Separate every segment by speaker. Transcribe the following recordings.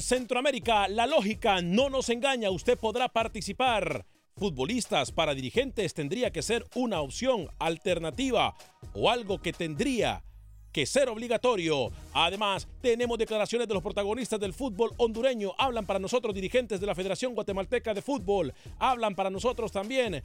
Speaker 1: Centroamérica, la lógica no nos engaña, usted podrá participar. Futbolistas para dirigentes tendría que ser una opción alternativa o algo que tendría que ser obligatorio. Además, tenemos declaraciones de los protagonistas del fútbol hondureño. Hablan para nosotros dirigentes de la Federación Guatemalteca de Fútbol. Hablan para nosotros también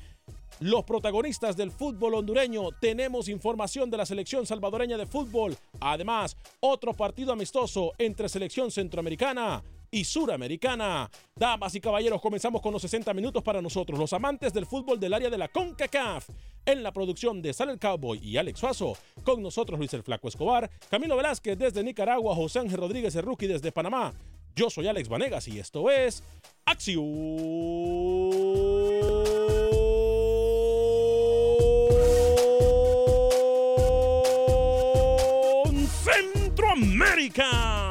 Speaker 1: los protagonistas del fútbol hondureño. Tenemos información de la selección salvadoreña de fútbol. Además, otro partido amistoso entre selección centroamericana y suramericana. Damas y caballeros, comenzamos con los 60 minutos para nosotros, los amantes del fútbol del área de la CONCACAF. En la producción de Sal el Cowboy y Alex Suazo, con nosotros Luis el Flaco Escobar, Camilo Velázquez desde Nicaragua, José Ángel Rodríguez el Rookie desde Panamá. Yo soy Alex Vanegas y esto es Acción Centroamérica.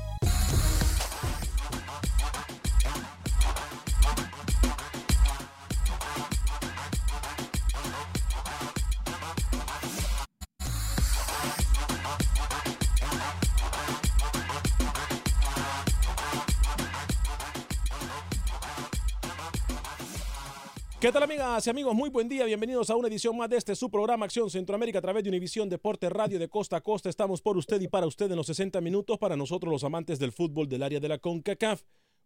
Speaker 1: ¿Qué tal amigas y amigos? Muy buen día, bienvenidos a una edición más de este su programa Acción Centroamérica a través de Univisión Deporte Radio de Costa a Costa. Estamos por usted y para usted en los 60 minutos para nosotros los amantes del fútbol del área de la CONCACAF.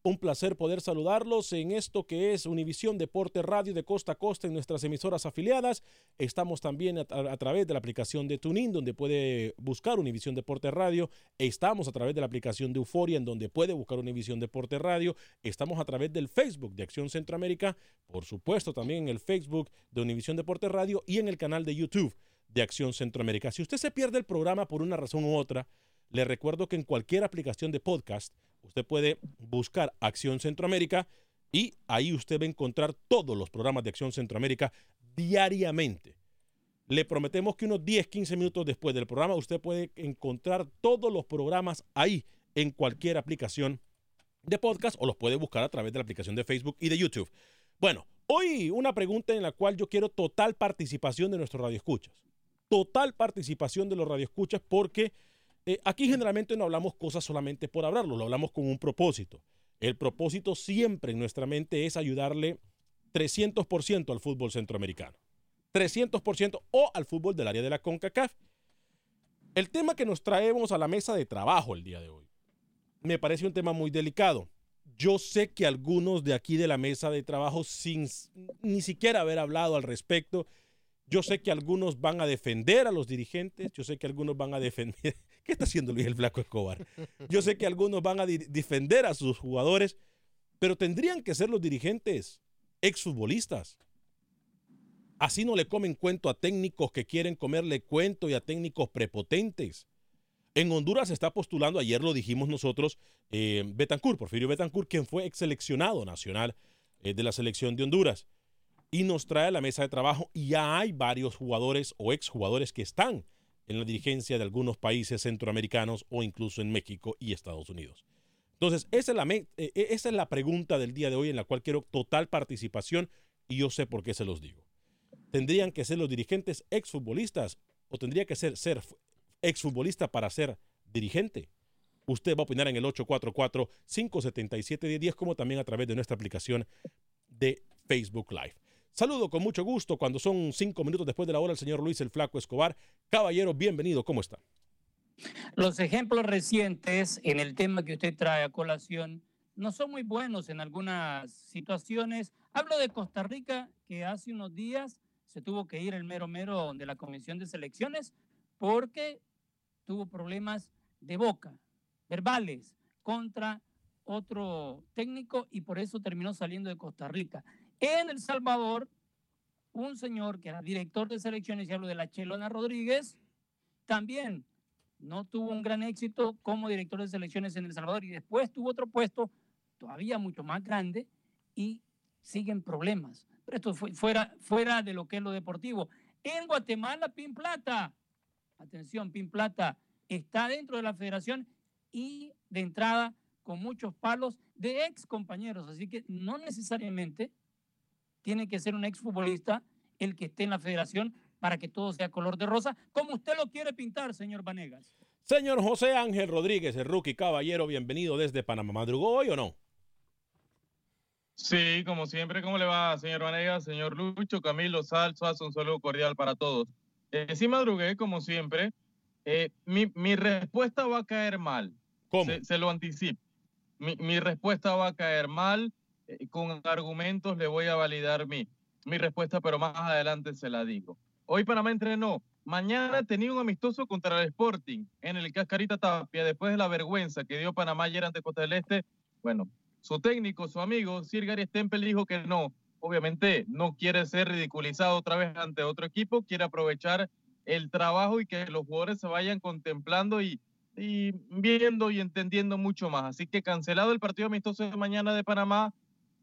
Speaker 1: Un placer poder saludarlos en esto que es Univisión Deporte Radio de Costa a Costa en nuestras emisoras afiliadas. Estamos también a, través de la aplicación de TuneIn, donde puede buscar Univisión Deporte Radio. Estamos a través de la aplicación de Euforia, en donde puede buscar Univisión Deporte Radio. Estamos a través del Facebook de Acción Centroamérica, por supuesto también en el Facebook de Univisión Deporte Radio y en el canal de YouTube de Acción Centroamérica. Si usted se pierde el programa por una razón u otra, le recuerdo que en cualquier aplicación de podcast usted puede buscar Acción Centroamérica y ahí usted va a encontrar todos los programas de Acción Centroamérica diariamente. Le prometemos que unos 10, 15 minutos después del programa usted puede encontrar todos los programas ahí en cualquier aplicación de podcast o los puede buscar a través de la aplicación de Facebook y de YouTube. Bueno, hoy una pregunta en la cual yo quiero total participación de nuestros radioescuchas. Total participación de los radioescuchas porque eh, aquí generalmente no hablamos cosas solamente por hablarlo, lo hablamos con un propósito. El propósito siempre en nuestra mente es ayudarle 300% al fútbol centroamericano. 300% o al fútbol del área de la CONCACAF. El tema que nos traemos a la mesa de trabajo el día de hoy me parece un tema muy delicado. Yo sé que algunos de aquí de la mesa de trabajo, sin ni siquiera haber hablado al respecto, yo sé que algunos van a defender a los dirigentes, yo sé que algunos van a defender... ¿Qué está haciendo Luis el Flaco Escobar? Yo sé que algunos van a defender a sus jugadores, pero tendrían que ser los dirigentes exfutbolistas. Así no le comen cuento a técnicos que quieren comerle cuento y a técnicos prepotentes. En Honduras se está postulando, ayer lo dijimos nosotros, eh, Betancourt, Porfirio Betancourt, quien fue ex seleccionado nacional eh, de la selección de Honduras. Y nos trae a la mesa de trabajo y ya hay varios jugadores o exjugadores que están en la dirigencia de algunos países centroamericanos o incluso en México y Estados Unidos. Entonces, esa es, la, eh, eh, esa es la pregunta del día de hoy en la cual quiero total participación y yo sé por qué se los digo. ¿Tendrían que ser los dirigentes exfutbolistas o tendría que ser, ser exfutbolista para ser dirigente? Usted va a opinar en el 844-577-1010 como también a través de nuestra aplicación de Facebook Live. Saludo con mucho gusto cuando son cinco minutos después de la hora el señor Luis el Flaco Escobar. Caballero, bienvenido, ¿cómo está?
Speaker 2: Los ejemplos recientes en el tema que usted trae a colación no son muy buenos en algunas situaciones. Hablo de Costa Rica, que hace unos días se tuvo que ir el mero mero de la Comisión de Selecciones porque tuvo problemas de boca, verbales, contra otro técnico y por eso terminó saliendo de Costa Rica. En El Salvador, un señor que era director de selecciones, y hablo de la Chelona Rodríguez, también no tuvo un gran éxito como director de selecciones en El Salvador y después tuvo otro puesto todavía mucho más grande y siguen problemas. Pero esto fue fuera, de lo que es lo deportivo. En Guatemala, Pin Plata, atención, Pin Plata está dentro de la federación y de entrada con muchos palos de ex compañeros, así que no necesariamente tiene que ser un exfutbolista el que esté en la federación para que todo sea color de rosa, como usted lo quiere pintar, señor Vanegas.
Speaker 1: Señor José Ángel Rodríguez, el rookie caballero, bienvenido desde Panamá. ¿Madrugó hoy o no?
Speaker 3: Sí, como siempre, ¿cómo le va, señor Vanegas, señor Lucho, Camilo, Salso, un saludo cordial para todos. Eh, sí madrugué, como siempre. Eh, mi, respuesta va a caer mal.
Speaker 1: ¿Cómo?
Speaker 3: Se, lo anticipo. Mi, mi respuesta va a caer mal con argumentos le voy a validar mi, mi respuesta, pero más adelante se la digo. Hoy Panamá entrenó. Mañana tenía un amistoso contra el Sporting en el Cascarita Tapia, después de la vergüenza que dio Panamá ayer ante Costa del Este. Bueno, su técnico, su amigo, Sir Gary Stempel, dijo que no. Obviamente no quiere ser ridiculizado otra vez ante otro equipo, quiere aprovechar el trabajo y que los jugadores se vayan contemplando y, y viendo y entendiendo mucho más. Así que cancelado el partido amistoso de mañana de Panamá,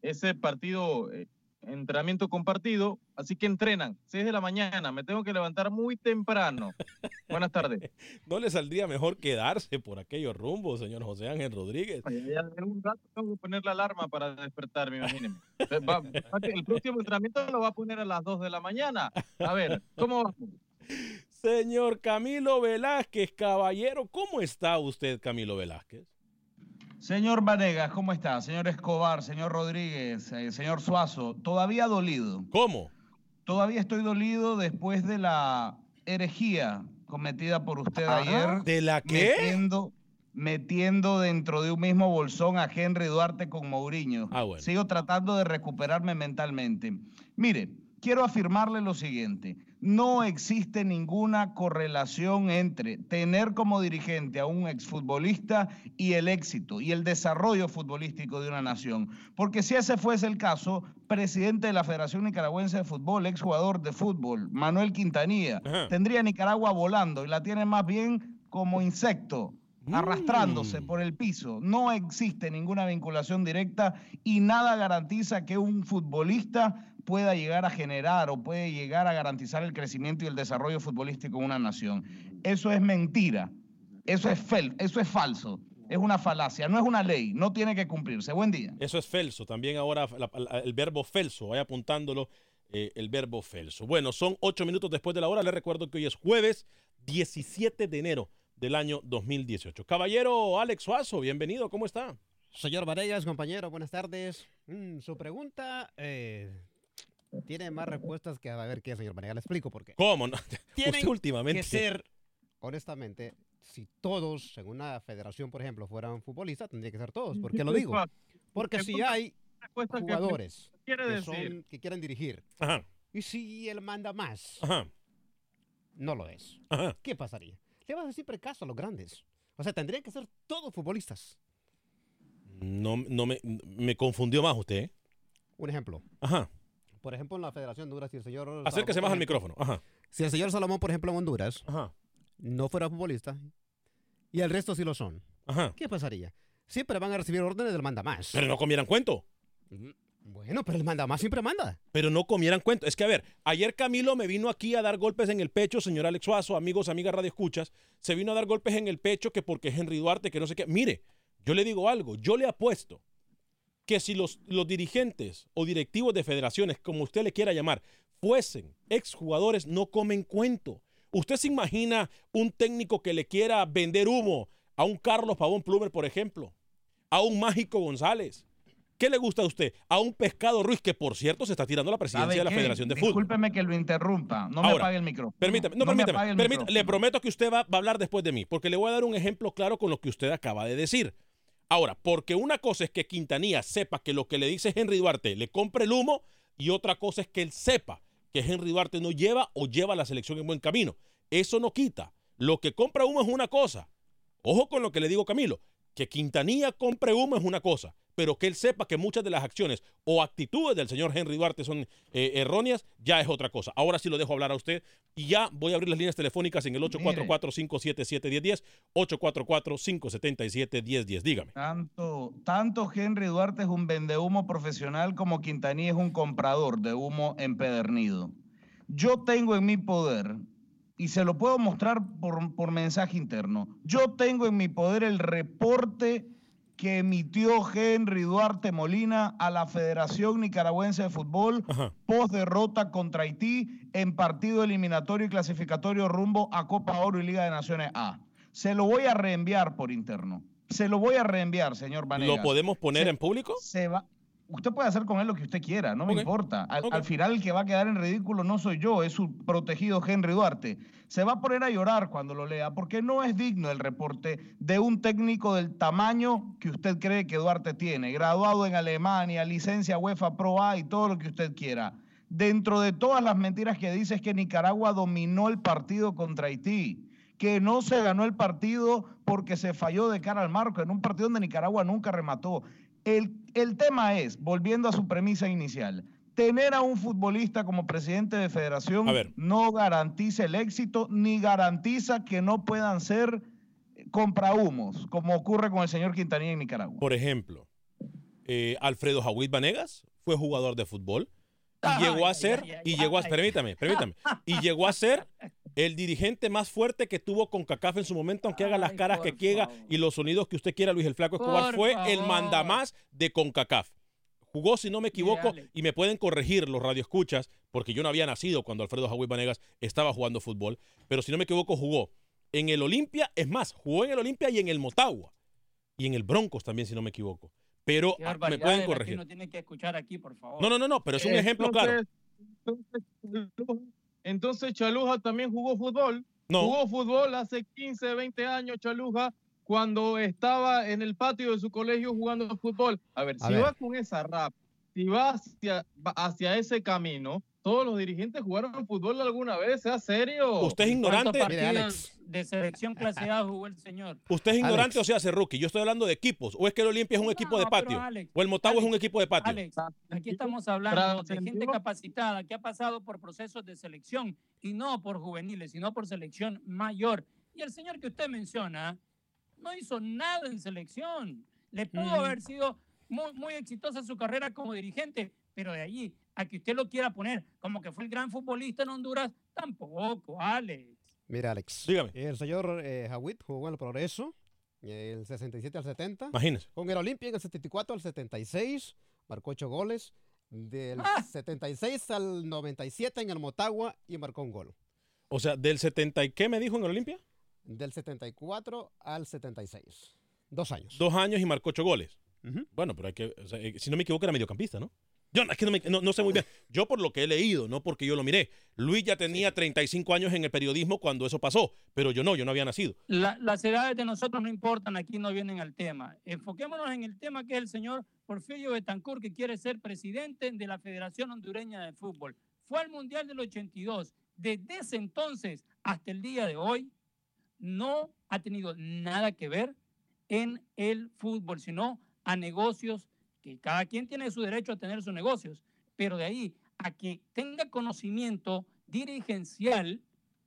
Speaker 3: ese partido, eh, entrenamiento compartido, así que entrenan, 6 de la mañana, me tengo que levantar muy temprano. Buenas tardes.
Speaker 1: ¿No le saldría mejor quedarse por aquellos rumbos, señor José Ángel Rodríguez?
Speaker 3: en un rato tengo que poner la alarma para despertarme, imagínense. el próximo entrenamiento lo va a poner a las 2 de la mañana. A ver, ¿cómo vamos?
Speaker 1: Señor Camilo Velázquez, caballero, ¿cómo está usted, Camilo Velázquez?
Speaker 4: Señor Vanegas, ¿cómo está? Señor Escobar, señor Rodríguez, eh, señor Suazo, todavía dolido.
Speaker 1: ¿Cómo?
Speaker 4: Todavía estoy dolido después de la herejía cometida por usted ayer.
Speaker 1: ¿De la qué?
Speaker 4: Metiendo, metiendo dentro de un mismo bolsón a Henry Duarte con Mourinho.
Speaker 1: Ah, bueno.
Speaker 4: Sigo tratando de recuperarme mentalmente. Mire, quiero afirmarle lo siguiente no existe ninguna correlación entre tener como dirigente a un exfutbolista y el éxito y el desarrollo futbolístico de una nación. Porque si ese fuese el caso, presidente de la Federación Nicaragüense de Fútbol, exjugador de fútbol, Manuel Quintanilla, tendría Nicaragua volando y la tiene más bien como insecto mm. arrastrándose por el piso. No existe ninguna vinculación directa y nada garantiza que un futbolista pueda llegar a generar o puede llegar a garantizar el crecimiento y el desarrollo futbolístico en una nación. Eso es mentira, eso es, fel eso es falso. Es una falacia, no es una ley, no tiene que cumplirse. Buen día.
Speaker 1: Eso es felso, también ahora el verbo felso, vaya apuntándolo eh, el verbo felso. Bueno, son ocho minutos después de la hora, les recuerdo que hoy es jueves 17 de enero del año 2018. Caballero Alex Suazo, bienvenido, ¿cómo está?
Speaker 5: Señor Varegas, compañero, buenas tardes. Mm, su pregunta, eh, tiene más respuestas que a ver qué, señor Manega. Le explico por qué.
Speaker 1: ¿Cómo? No?
Speaker 5: Tienen últimamente. que ser honestamente, si todos en una federación, por ejemplo, fueran futbolistas, tendría que ser todos. ¿Por qué lo digo? Porque si hay jugadores que, son- que quieren dirigir,
Speaker 1: Ajá.
Speaker 5: y si él manda más,
Speaker 1: Ajá.
Speaker 5: no lo es,
Speaker 1: Ajá.
Speaker 5: ¿qué pasaría? Le vas a decir caso a los grandes. O sea, tendrían que ser todos futbolistas.
Speaker 1: No, no me, me confundió más usted. ¿eh?
Speaker 5: Un ejemplo.
Speaker 1: Ajá.
Speaker 5: Por ejemplo, en la Federación de Honduras, si el señor...
Speaker 1: Acérquese
Speaker 5: Salomón,
Speaker 1: más al micrófono. Ajá.
Speaker 5: Si el señor Salomón, por ejemplo, en Honduras,
Speaker 1: Ajá.
Speaker 5: no fuera futbolista, y el resto sí lo son,
Speaker 1: Ajá.
Speaker 5: ¿qué pasaría? Siempre van a recibir órdenes del mandamás.
Speaker 1: Pero no comieran cuento.
Speaker 5: Bueno, pero el mandamás siempre manda.
Speaker 1: Pero no comieran cuento. Es que, a ver, ayer Camilo me vino aquí a dar golpes en el pecho, señor Alex Suazo, amigos, amigas Radio Escuchas. Se vino a dar golpes en el pecho que porque Henry Duarte, que no sé qué. Mire, yo le digo algo. Yo le apuesto que si los, los dirigentes o directivos de federaciones, como usted le quiera llamar, fuesen exjugadores, no comen cuento. ¿Usted se imagina un técnico que le quiera vender humo a un Carlos Pavón Plumer, por ejemplo? A un Mágico González. ¿Qué le gusta a usted? A un Pescado Ruiz, que por cierto se está tirando la presidencia
Speaker 4: ¿Sabe
Speaker 1: de la? Federación de Fútbol.
Speaker 4: Discúlpeme que lo interrumpa. No me
Speaker 1: Ahora,
Speaker 4: apague el micrófono.
Speaker 1: Permítame, no,
Speaker 4: me
Speaker 1: permítame, permítame,
Speaker 4: micrófono.
Speaker 1: le prometo que usted va, va a hablar después de mí, porque le voy a dar un ejemplo claro con lo que usted acaba de decir. Ahora, porque una cosa es que Quintanilla sepa que lo que le dice Henry Duarte le compre el humo y otra cosa es que él sepa que Henry Duarte no lleva o lleva a la selección en buen camino. Eso no quita. Lo que compra humo es una cosa. Ojo con lo que le digo Camilo, que Quintanilla compre humo es una cosa, pero que él sepa que muchas de las acciones o actitudes del señor Henry Duarte son eh, erróneas, ya es otra cosa. Ahora sí lo dejo hablar a usted y ya voy a abrir las líneas telefónicas en el 844-577-1010, 844-577-1010. Dígame.
Speaker 4: Tanto, tanto Henry Duarte es un vendehumo profesional como Quintanilla es un comprador de humo empedernido. Yo tengo en mi poder, y se lo puedo mostrar por, por mensaje interno, yo tengo en mi poder el reporte que emitió Henry Duarte Molina a la Federación Nicaragüense de Fútbol post derrota contra Haití en partido eliminatorio y clasificatorio rumbo a Copa Oro y Liga de Naciones A. Se lo voy a reenviar por interno. Se lo voy a reenviar, señor Vanegas.
Speaker 1: ¿Lo podemos poner
Speaker 4: Se-
Speaker 1: en público?
Speaker 4: Se va. Usted puede hacer con él lo que usted quiera, no me importa. Al, al final el que va a quedar en ridículo no soy yo, es su protegido Henry Duarte. Se va a poner a llorar cuando lo lea, porque no es digno el reporte de un técnico del tamaño que usted cree que Duarte tiene, graduado en Alemania, licencia UEFA Pro A y todo lo que usted quiera. Dentro de todas las mentiras que dice es que Nicaragua dominó el partido contra Haití que no se ganó el partido porque se falló de cara al marco, en un partido donde Nicaragua nunca remató. El, el tema es, volviendo a su premisa inicial, tener a un futbolista como presidente de federación no garantiza el éxito ni garantiza que no puedan ser comprahumos, como ocurre con el señor Quintanilla en Nicaragua.
Speaker 1: Por ejemplo, eh, Alfredo Jawid Vanegas fue jugador de fútbol y llegó a ser, y llegó a, permítame, permítame, y llegó a ser el dirigente más fuerte que tuvo con CACAF en su momento, aunque haga las caras que quiera y los sonidos que usted quiera, Luis el Flaco Escobar
Speaker 2: Por
Speaker 1: fue el mandamás de CONCACAF. Jugó, si no me equivoco, y me pueden corregir los radioescuchas, porque yo no había nacido cuando Alfredo Jawid Vanegas estaba jugando fútbol, pero si no me equivoco, jugó en el Olimpia, es más, jugó en el Olimpia y en el Motagua, y en el Broncos también, si no me equivoco. Pero
Speaker 2: Qué
Speaker 1: ah, me pueden corregir.
Speaker 2: tiene que escuchar aquí, por favor.
Speaker 1: No, no, no, no, pero es un ejemplo claro.
Speaker 3: Entonces, entonces, Chaluja también jugó fútbol.
Speaker 1: No.
Speaker 3: Jugó fútbol hace 15, 20 años Chaluja cuando estaba en el patio de su colegio jugando fútbol. A ver,
Speaker 5: A
Speaker 3: si
Speaker 5: ver.
Speaker 3: va con esa rap, si va hacia, va hacia ese camino, todos los dirigentes jugaron fútbol alguna vez, sea serio.
Speaker 1: Usted es
Speaker 2: ¿Cuántos
Speaker 1: ignorante.
Speaker 5: Mire,
Speaker 2: partidos
Speaker 5: Alex.
Speaker 2: de selección clase A jugó el señor?
Speaker 1: Usted es ignorante
Speaker 5: Alex.
Speaker 1: o se hace rookie. Yo estoy hablando de equipos. ¿O es que el Olimpia es un
Speaker 2: No,
Speaker 1: equipo de patio?
Speaker 2: Alex,
Speaker 1: ¿O el Motagua es un equipo de patio?
Speaker 2: Alex, aquí estamos hablando de gente capacitada que ha pasado por procesos de selección y no por juveniles, sino por selección mayor. Y el señor que usted menciona no hizo nada en selección. Le pudo
Speaker 5: Mm.
Speaker 2: haber sido muy, muy exitosa su carrera como dirigente, pero de allí a que usted lo quiera poner como que fue el gran futbolista en Honduras, tampoco, Alex.
Speaker 5: Mira, Alex.
Speaker 1: Dígame.
Speaker 5: El señor eh, Jawid jugó en el Progreso, el 67 al 70.
Speaker 1: Imagínese.
Speaker 5: Con el Olimpia en el 74 al 76, marcó 8 goles. Del
Speaker 2: Ah.
Speaker 5: 76 al 97 en el Motagua y marcó un gol.
Speaker 1: O sea, del 70 y qué me dijo en el Olimpia?
Speaker 5: Del 74 al 76. Dos años.
Speaker 1: Dos años y marcó ocho goles.
Speaker 5: Ujú.
Speaker 1: Bueno, pero hay que, o sea, eh, si no me equivoco, era mediocampista, ¿no? Yo es que no, me- no- no sé muy bien. Yo por lo que he leído, no porque yo lo miré. Luis ya tenía 35 años en el periodismo cuando eso pasó, pero yo no, yo no había nacido.
Speaker 2: La- las edades de nosotros no importan, aquí no vienen al tema. Enfoquémonos en el tema que es el señor Porfirio Betancourt, que quiere ser presidente de la Federación Hondureña de Fútbol. Fue al Mundial del 82. Desde ese entonces hasta el día de hoy, no ha tenido nada que ver en el fútbol, sino a negocios, que cada quien tiene su derecho a tener sus negocios, pero de ahí a que tenga conocimiento dirigencial,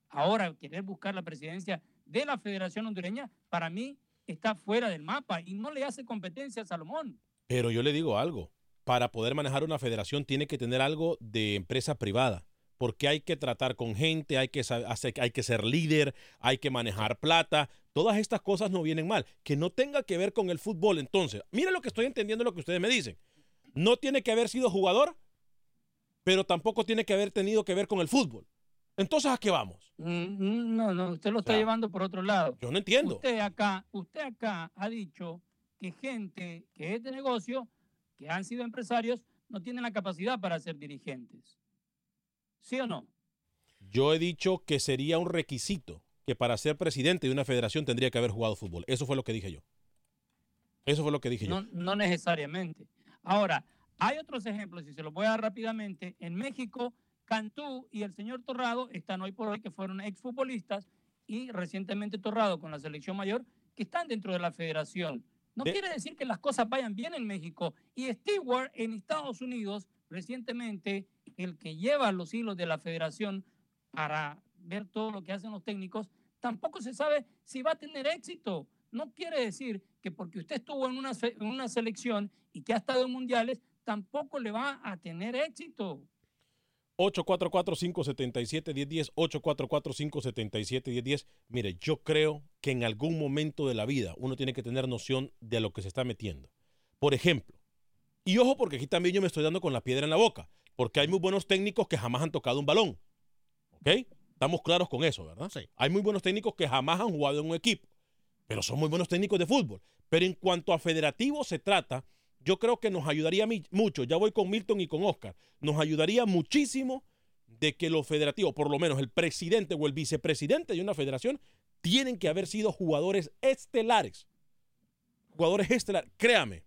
Speaker 2: ahora querer buscar la presidencia de la Federación Hondureña, para mí está fuera del mapa y no le hace competencia a Salomón.
Speaker 1: Pero yo le digo algo, para poder manejar una federación tiene que tener algo de empresa privada, porque hay que tratar con gente, hay que, hacer- hay que ser líder, hay que manejar plata, todas estas cosas no vienen mal, que no tenga que ver con el fútbol. Entonces, mire lo que estoy entendiendo lo que ustedes me dicen. No tiene que haber sido jugador, pero tampoco tiene que haber tenido que ver con el fútbol. Entonces, ¿a qué vamos?
Speaker 2: Mm, No, no, usted lo está
Speaker 1: sea,
Speaker 2: llevando por otro lado.
Speaker 1: Yo no entiendo.
Speaker 2: Usted acá, usted acá ha dicho que gente que es de negocio, que han sido empresarios, no tienen la capacidad para ser dirigentes. ¿Sí o no?
Speaker 1: Yo he dicho que sería un requisito que para ser presidente de una federación tendría que haber jugado fútbol. Eso fue lo que dije yo. Eso fue lo que dije yo.
Speaker 2: No, no necesariamente. Ahora, hay otros ejemplos, y se los voy a dar rápidamente. En México, Cantú y el señor Torrado están hoy por hoy, que fueron exfutbolistas, y recientemente Torrado con la selección mayor, que están dentro de la federación. No
Speaker 1: De-
Speaker 2: quiere decir que las cosas vayan bien en México. Y Stewart en Estados Unidos, recientemente, el que lleva los hilos de la federación para ver todo lo que hacen los técnicos, tampoco se sabe si va a tener éxito. No quiere decir que porque usted estuvo en una, selección y que ha estado en mundiales, tampoco le va a tener éxito.
Speaker 1: 844-577-1010, 844-577-1010. Mire, yo creo que en algún momento de la vida uno tiene que tener noción de lo que se está metiendo. Por ejemplo, y ojo porque aquí también yo me estoy dando con la piedra en la boca, porque hay muy buenos técnicos que jamás han tocado un balón. ¿Ok? Estamos claros con eso, ¿verdad? Sí. Hay muy buenos técnicos que jamás han jugado en un equipo, pero son muy buenos técnicos de fútbol. Pero en cuanto a federativo se trata, yo creo que nos ayudaría mucho, ya voy con Milton y con Oscar, nos ayudaría muchísimo de que los federativos, por lo menos el presidente o el vicepresidente de una federación, tienen que haber sido jugadores estelares. Jugadores estelares. Créame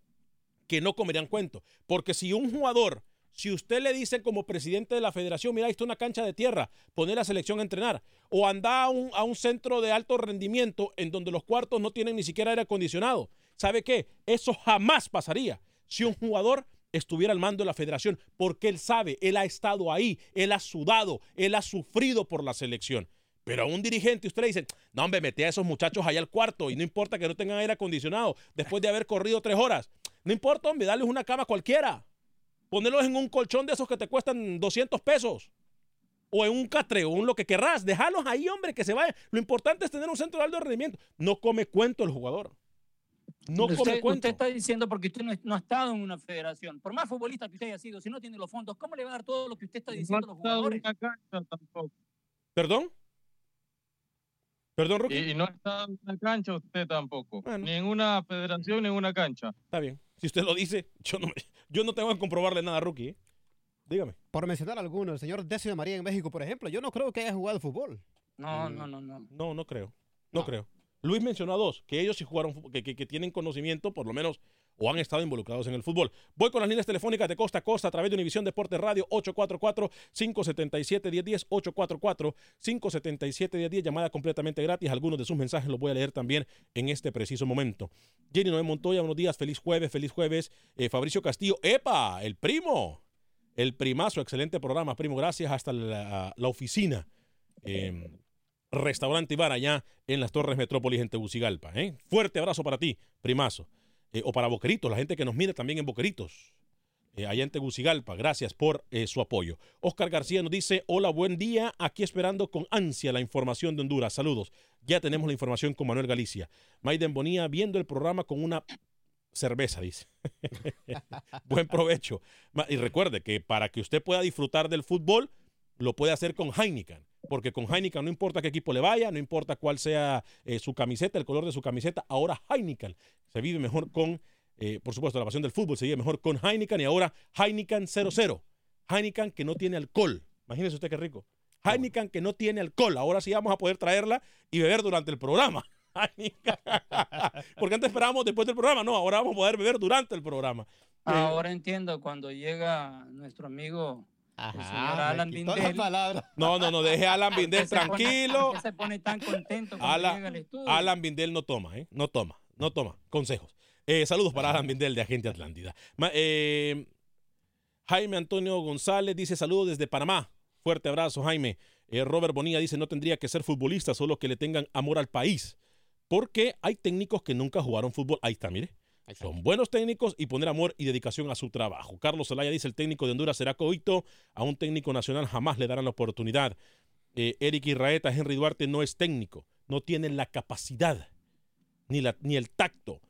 Speaker 1: que no comerían cuento. Porque si un jugador, si usted le dice como presidente de la federación, mira, ahí está una cancha de tierra, poner la selección a entrenar, o anda a un, a un centro de alto rendimiento en donde los cuartos no tienen ni siquiera aire acondicionado, ¿sabe qué? Eso jamás pasaría si un jugador estuviera al mando de la federación, porque él sabe, él ha estado ahí, él ha sudado, él ha sufrido por la selección. Pero a un dirigente usted le dice, no hombre, mete a esos muchachos allá al cuarto y no importa que no tengan aire acondicionado después de haber corrido tres horas. No importa, hombre, darles una cama cualquiera. Ponerlos en un colchón de esos que te cuestan 200 pesos. O en un catre o un lo que querrás. Dejarlos ahí, hombre, que se vayan. Lo importante es tener un centro de alto rendimiento. No come cuento el jugador. No
Speaker 2: usted,
Speaker 1: come cuento.
Speaker 2: usted está diciendo porque usted no, ha estado en una federación. Por más futbolista que usted haya sido, si no tiene los fondos, ¿cómo le va a dar todo lo que usted está diciendo a los jugadores?
Speaker 1: ¿Perdón? ¿Perdón, Rookie?
Speaker 3: Y, y no está en una cancha usted tampoco. Ni en una federación, ni en una cancha.
Speaker 1: Está bien. Si usted lo dice, yo no, me- yo no tengo que comprobarle nada, Rookie. ¿eh? Dígame.
Speaker 5: Por mencionar algunos, el señor Décimo María en México, por ejemplo, yo no creo que haya jugado fútbol.
Speaker 2: No, no, no, no.
Speaker 1: No, no creo. No, creo. Luis mencionó a dos, que ellos sí jugaron, fu- que, que- que tienen conocimiento, por lo menos, o han estado involucrados en el fútbol. Voy con las líneas telefónicas de costa a costa a través de Univisión Deportes Radio 844-577-1010, 844-577-1010, llamada completamente gratis. Algunos de sus mensajes los voy a leer también en este preciso momento. Jenny Noé Montoya, buenos días, feliz jueves, feliz jueves. Eh, Fabricio Castillo, ¡epa! El primo, el primazo, excelente programa, primo, gracias, hasta la, oficina. Eh, Restaurante Ibar allá en las Torres Metrópolis en Tegucigalpa. ¿eh? Fuerte abrazo para ti, primazo. Eh, o para Boqueritos, la gente que nos mira también en Boqueritos, eh, allá en Tegucigalpa. Gracias por eh, su apoyo. Oscar García nos dice, hola, buen día, aquí esperando con ansia la información de Honduras. Saludos. Ya tenemos la información con Manuel Galicia. Maiden Bonía viendo el programa con una cerveza, dice. Buen provecho. Y recuerde que para que usted pueda disfrutar del fútbol, lo puede hacer con Heineken. Porque con Heineken no importa qué equipo le vaya, no importa cuál sea eh, su camiseta, el color de su camiseta, ahora Heineken se vive mejor con Eh, por supuesto, la pasión del fútbol se vive mejor con Heineken y ahora Heineken 00. Heineken que no tiene alcohol. Imagínese usted qué rico. Heineken que no tiene alcohol. Ahora sí vamos a poder traerla y beber durante el programa. Porque antes esperábamos después del programa. No, ahora vamos a poder beber durante el programa. Eh,
Speaker 2: Ahora entiendo cuando llega nuestro amigo el señor Alan Bindel.
Speaker 1: No, no, no, deje a Alan
Speaker 2: ¿por qué
Speaker 1: Bindel
Speaker 2: pone-
Speaker 1: tranquilo.
Speaker 2: por qué se pone tan contento cuando
Speaker 1: Alan,
Speaker 2: llega al?
Speaker 1: Alan Bindel no toma, ¿eh? No toma, no toma. Consejos. Eh, saludos para Alan Bindel de Agente Atlántida. Eh, Jaime Antonio González dice saludos desde Panamá. Fuerte abrazo, Jaime. Eh, Robert Bonilla dice no tendría que ser futbolista, solo que le tengan amor al país. Porque hay técnicos que nunca jugaron fútbol. Ahí está, mire. Son buenos técnicos y poner amor y dedicación a su trabajo. Carlos Zelaya dice el técnico de Honduras será coito. A un técnico nacional jamás le darán la oportunidad. Eh, Eric Irraeta, Henry Duarte no es técnico. No tiene la capacidad ni, la, ni el tacto.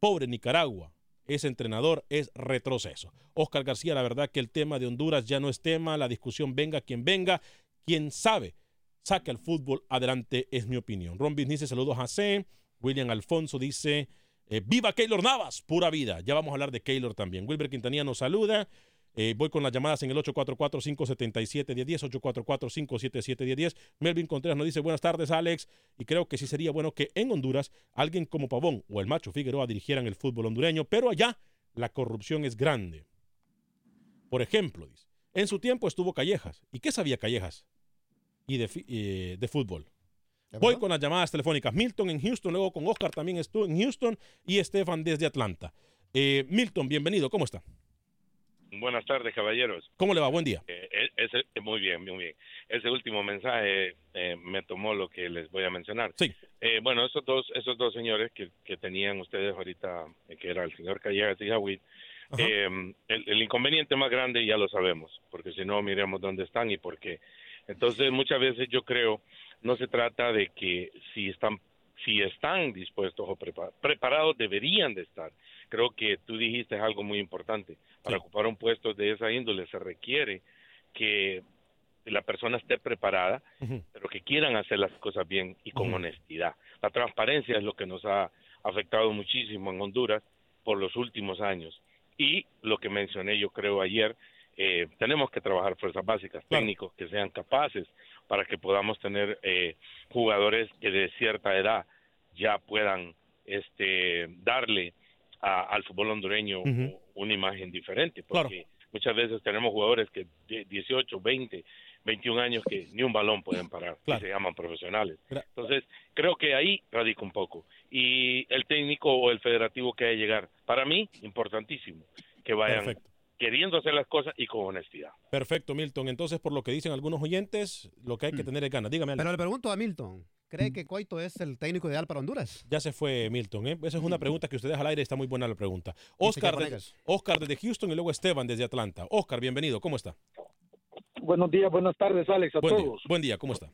Speaker 1: Pobre Nicaragua. Ese entrenador es retroceso. Oscar García, la verdad que el tema de Honduras ya no es tema. La discusión venga quien venga. Quien sabe, saca el fútbol adelante, es mi opinión. Ron dice saludos a C. William Alfonso dice, eh, viva Keylor Navas, pura vida. Ya vamos a hablar de Keylor también. Wilber Quintanilla nos saluda. Eh, voy con las llamadas en el 844-577-1010, 844-577-1010. Melvin Contreras nos dice, buenas tardes Alex, y creo que sí sería bueno que en Honduras alguien como Pavón o el Macho Figueroa dirigieran el fútbol hondureño, pero allá la corrupción es grande. Por ejemplo, en su tiempo estuvo Callejas. ¿Y qué sabía Callejas? Y de, eh, de fútbol. Voy con las llamadas telefónicas. Milton en Houston, luego con Oscar también estuvo en Houston y Estefan desde Atlanta. Eh, Milton, bienvenido, ¿cómo está?
Speaker 6: Buenas tardes, caballeros.
Speaker 1: ¿Cómo le va? Buen día.
Speaker 6: Eh, eh, ese- eh, muy bien, muy bien. Ese último mensaje eh, me tomó lo que les voy a mencionar.
Speaker 1: Sí.
Speaker 6: Eh, bueno, esos dos, esos dos señores que, que tenían ustedes ahorita, que era el señor Callejas y Javid, eh, el, el inconveniente más grande ya lo sabemos, porque si no, miremos dónde están y por qué. Entonces, muchas veces yo creo, no se trata de que si están si están dispuestos o prepa- preparados deberían de estar. Creo que tú dijiste algo muy importante. Para ocupar un puesto de esa índole se requiere que la persona esté preparada, pero que quieran hacer las cosas bien y con honestidad. La transparencia es lo que nos ha afectado muchísimo en Honduras por los últimos años. Y lo que mencioné yo creo ayer, eh, tenemos que trabajar fuerzas básicas, técnicos que sean capaces para que podamos tener eh, jugadores que de cierta edad ya puedan este darle a- al fútbol hondureño una imagen diferente, porque muchas veces tenemos jugadores que de 18, 20, 21 años que ni un balón pueden parar, y se llaman profesionales. Entonces, creo que ahí radica un poco. Y el técnico o el federativo que hay que llegar, para mí, importantísimo, que vayan
Speaker 1: Perfecto.
Speaker 6: Queriendo hacer las cosas y con honestidad.
Speaker 1: Perfecto, Milton. Entonces, por lo que dicen algunos oyentes, lo que hay que tener es ganas. Dígame, Alex.
Speaker 5: Pero le pregunto a Milton, ¿cree que Coito es el técnico ideal para Honduras?
Speaker 1: Ya se fue Milton, ¿eh? Esa es una pregunta que usted deja al aire, está muy buena la pregunta. Oscar, de-. Oscar desde Houston y luego Esteban desde Atlanta. Oscar, bienvenido, ¿cómo está?
Speaker 7: Buenos días, buenas tardes, Alex, a
Speaker 1: Buen día,
Speaker 7: todos.
Speaker 1: buen día, ¿cómo está?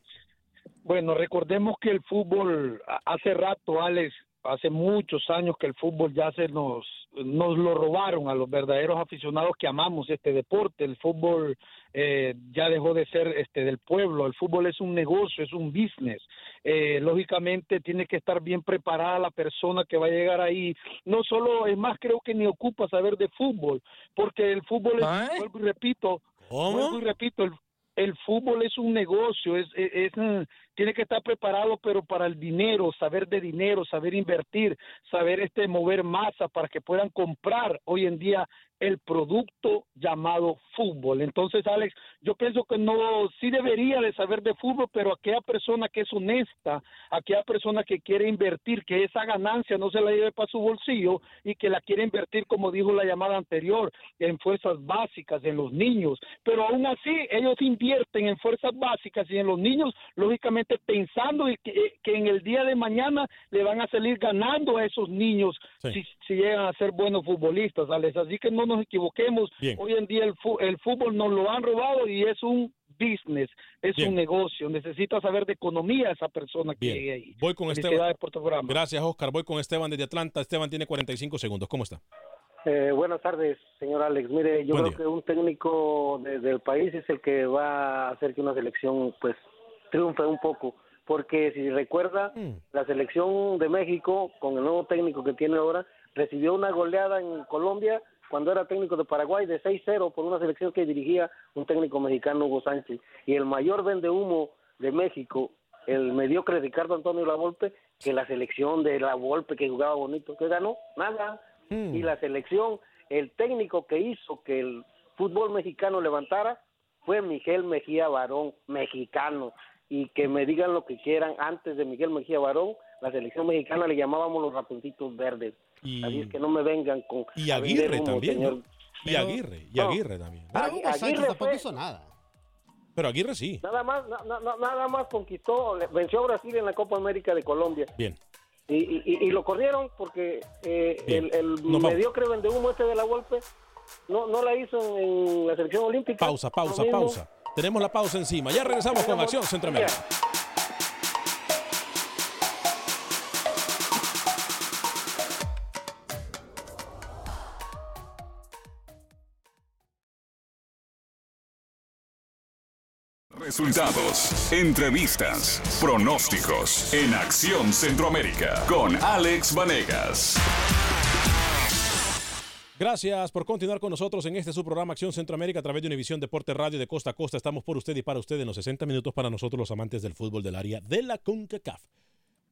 Speaker 7: Bueno, recordemos que el fútbol, hace rato, Alex, hace muchos años que el fútbol ya se nos, nos lo robaron a los verdaderos aficionados que amamos este deporte. El fútbol eh, ya dejó de ser este del pueblo. El fútbol es un negocio, es un business. Eh, lógicamente tiene que estar bien preparada la persona que va a llegar ahí. No solo, es más, creo que ni ocupa saber de fútbol, porque el fútbol, es, vuelvo y repito, vuelvo y repito, el, el fútbol es un negocio, es, es, tiene que estar preparado, pero para el dinero, saber de dinero, saber invertir, saber este mover masa para que puedan comprar hoy en día el producto llamado fútbol. Entonces, Alex, yo pienso que no, sí debería de saber de fútbol, pero aquella persona que es honesta, aquella persona que quiere invertir, que esa ganancia no se la lleve para su bolsillo y que la quiere invertir, como dijo la llamada anterior, en fuerzas básicas, en los niños. Pero aún así, ellos invierten en fuerzas básicas y en los niños, lógicamente pensando y que, que en el día de mañana le van a salir ganando a esos niños si, si llegan a ser buenos futbolistas, Alex. Así que no nos equivoquemos.
Speaker 1: Bien.
Speaker 7: Hoy en día el, el fútbol nos lo han robado y es un business, es
Speaker 1: Bien.
Speaker 7: un negocio. Necesita saber de economía esa persona que llegue ahí.
Speaker 1: Voy con Esteban.
Speaker 7: Por tu.
Speaker 1: Gracias, Oscar. Voy con Esteban desde Atlanta. Esteban tiene 45 segundos. ¿Cómo está?
Speaker 8: Eh, buenas tardes, señor Alex. Mire, yo
Speaker 1: Buen
Speaker 8: creo
Speaker 1: día.
Speaker 8: que un técnico de- del país es el que va a hacer que una selección pues triunfe un poco. Porque si recuerda,
Speaker 1: Mm.
Speaker 8: la selección de México, con el nuevo técnico que tiene ahora, recibió una goleada en Colombia cuando era técnico de Paraguay de 6-0 por una selección que dirigía un técnico mexicano Hugo Sánchez y el mayor vende humo de México, el mediocre Ricardo Antonio Lavolpe, que la selección de Lavolpe que jugaba bonito, que ganó nada y la selección, el técnico que hizo que el fútbol mexicano levantara fue Miguel Mejía Barón, mexicano y que me digan lo que quieran antes de Miguel Mejía Barón, la selección mexicana le llamábamos los ratoncitos verdes. Así es que no me vengan con.
Speaker 1: Y Aguirre también.
Speaker 8: señor.
Speaker 1: ¿no? Y Aguirre, y
Speaker 8: no.
Speaker 1: Aguirre también.
Speaker 8: Agui-
Speaker 5: Hugo Sánchez
Speaker 8: Aguirre
Speaker 5: tampoco
Speaker 8: fue-
Speaker 5: hizo nada.
Speaker 1: Pero Aguirre sí.
Speaker 8: Nada más, na- na- na- nada más conquistó, venció a Brasil en la Copa América de Colombia.
Speaker 1: Bien.
Speaker 8: Y, y- y- y lo corrieron porque eh, el, el
Speaker 1: vamos.
Speaker 8: mediocre este de la golpe no, no la hizo en, la selección olímpica.
Speaker 1: Pausa, pausa, pausa. Tenemos la pausa encima. Ya regresamos con Acción Centroamérica.
Speaker 9: Resultados, entrevistas, pronósticos en Acción Centroamérica con Alex Vanegas.
Speaker 1: Gracias por continuar con nosotros en este su programa Acción Centroamérica a través de Univisión Deporte Radio de Costa a Costa. Estamos por usted y para usted en los 60 minutos para nosotros los amantes del fútbol del área de la CONCACAF.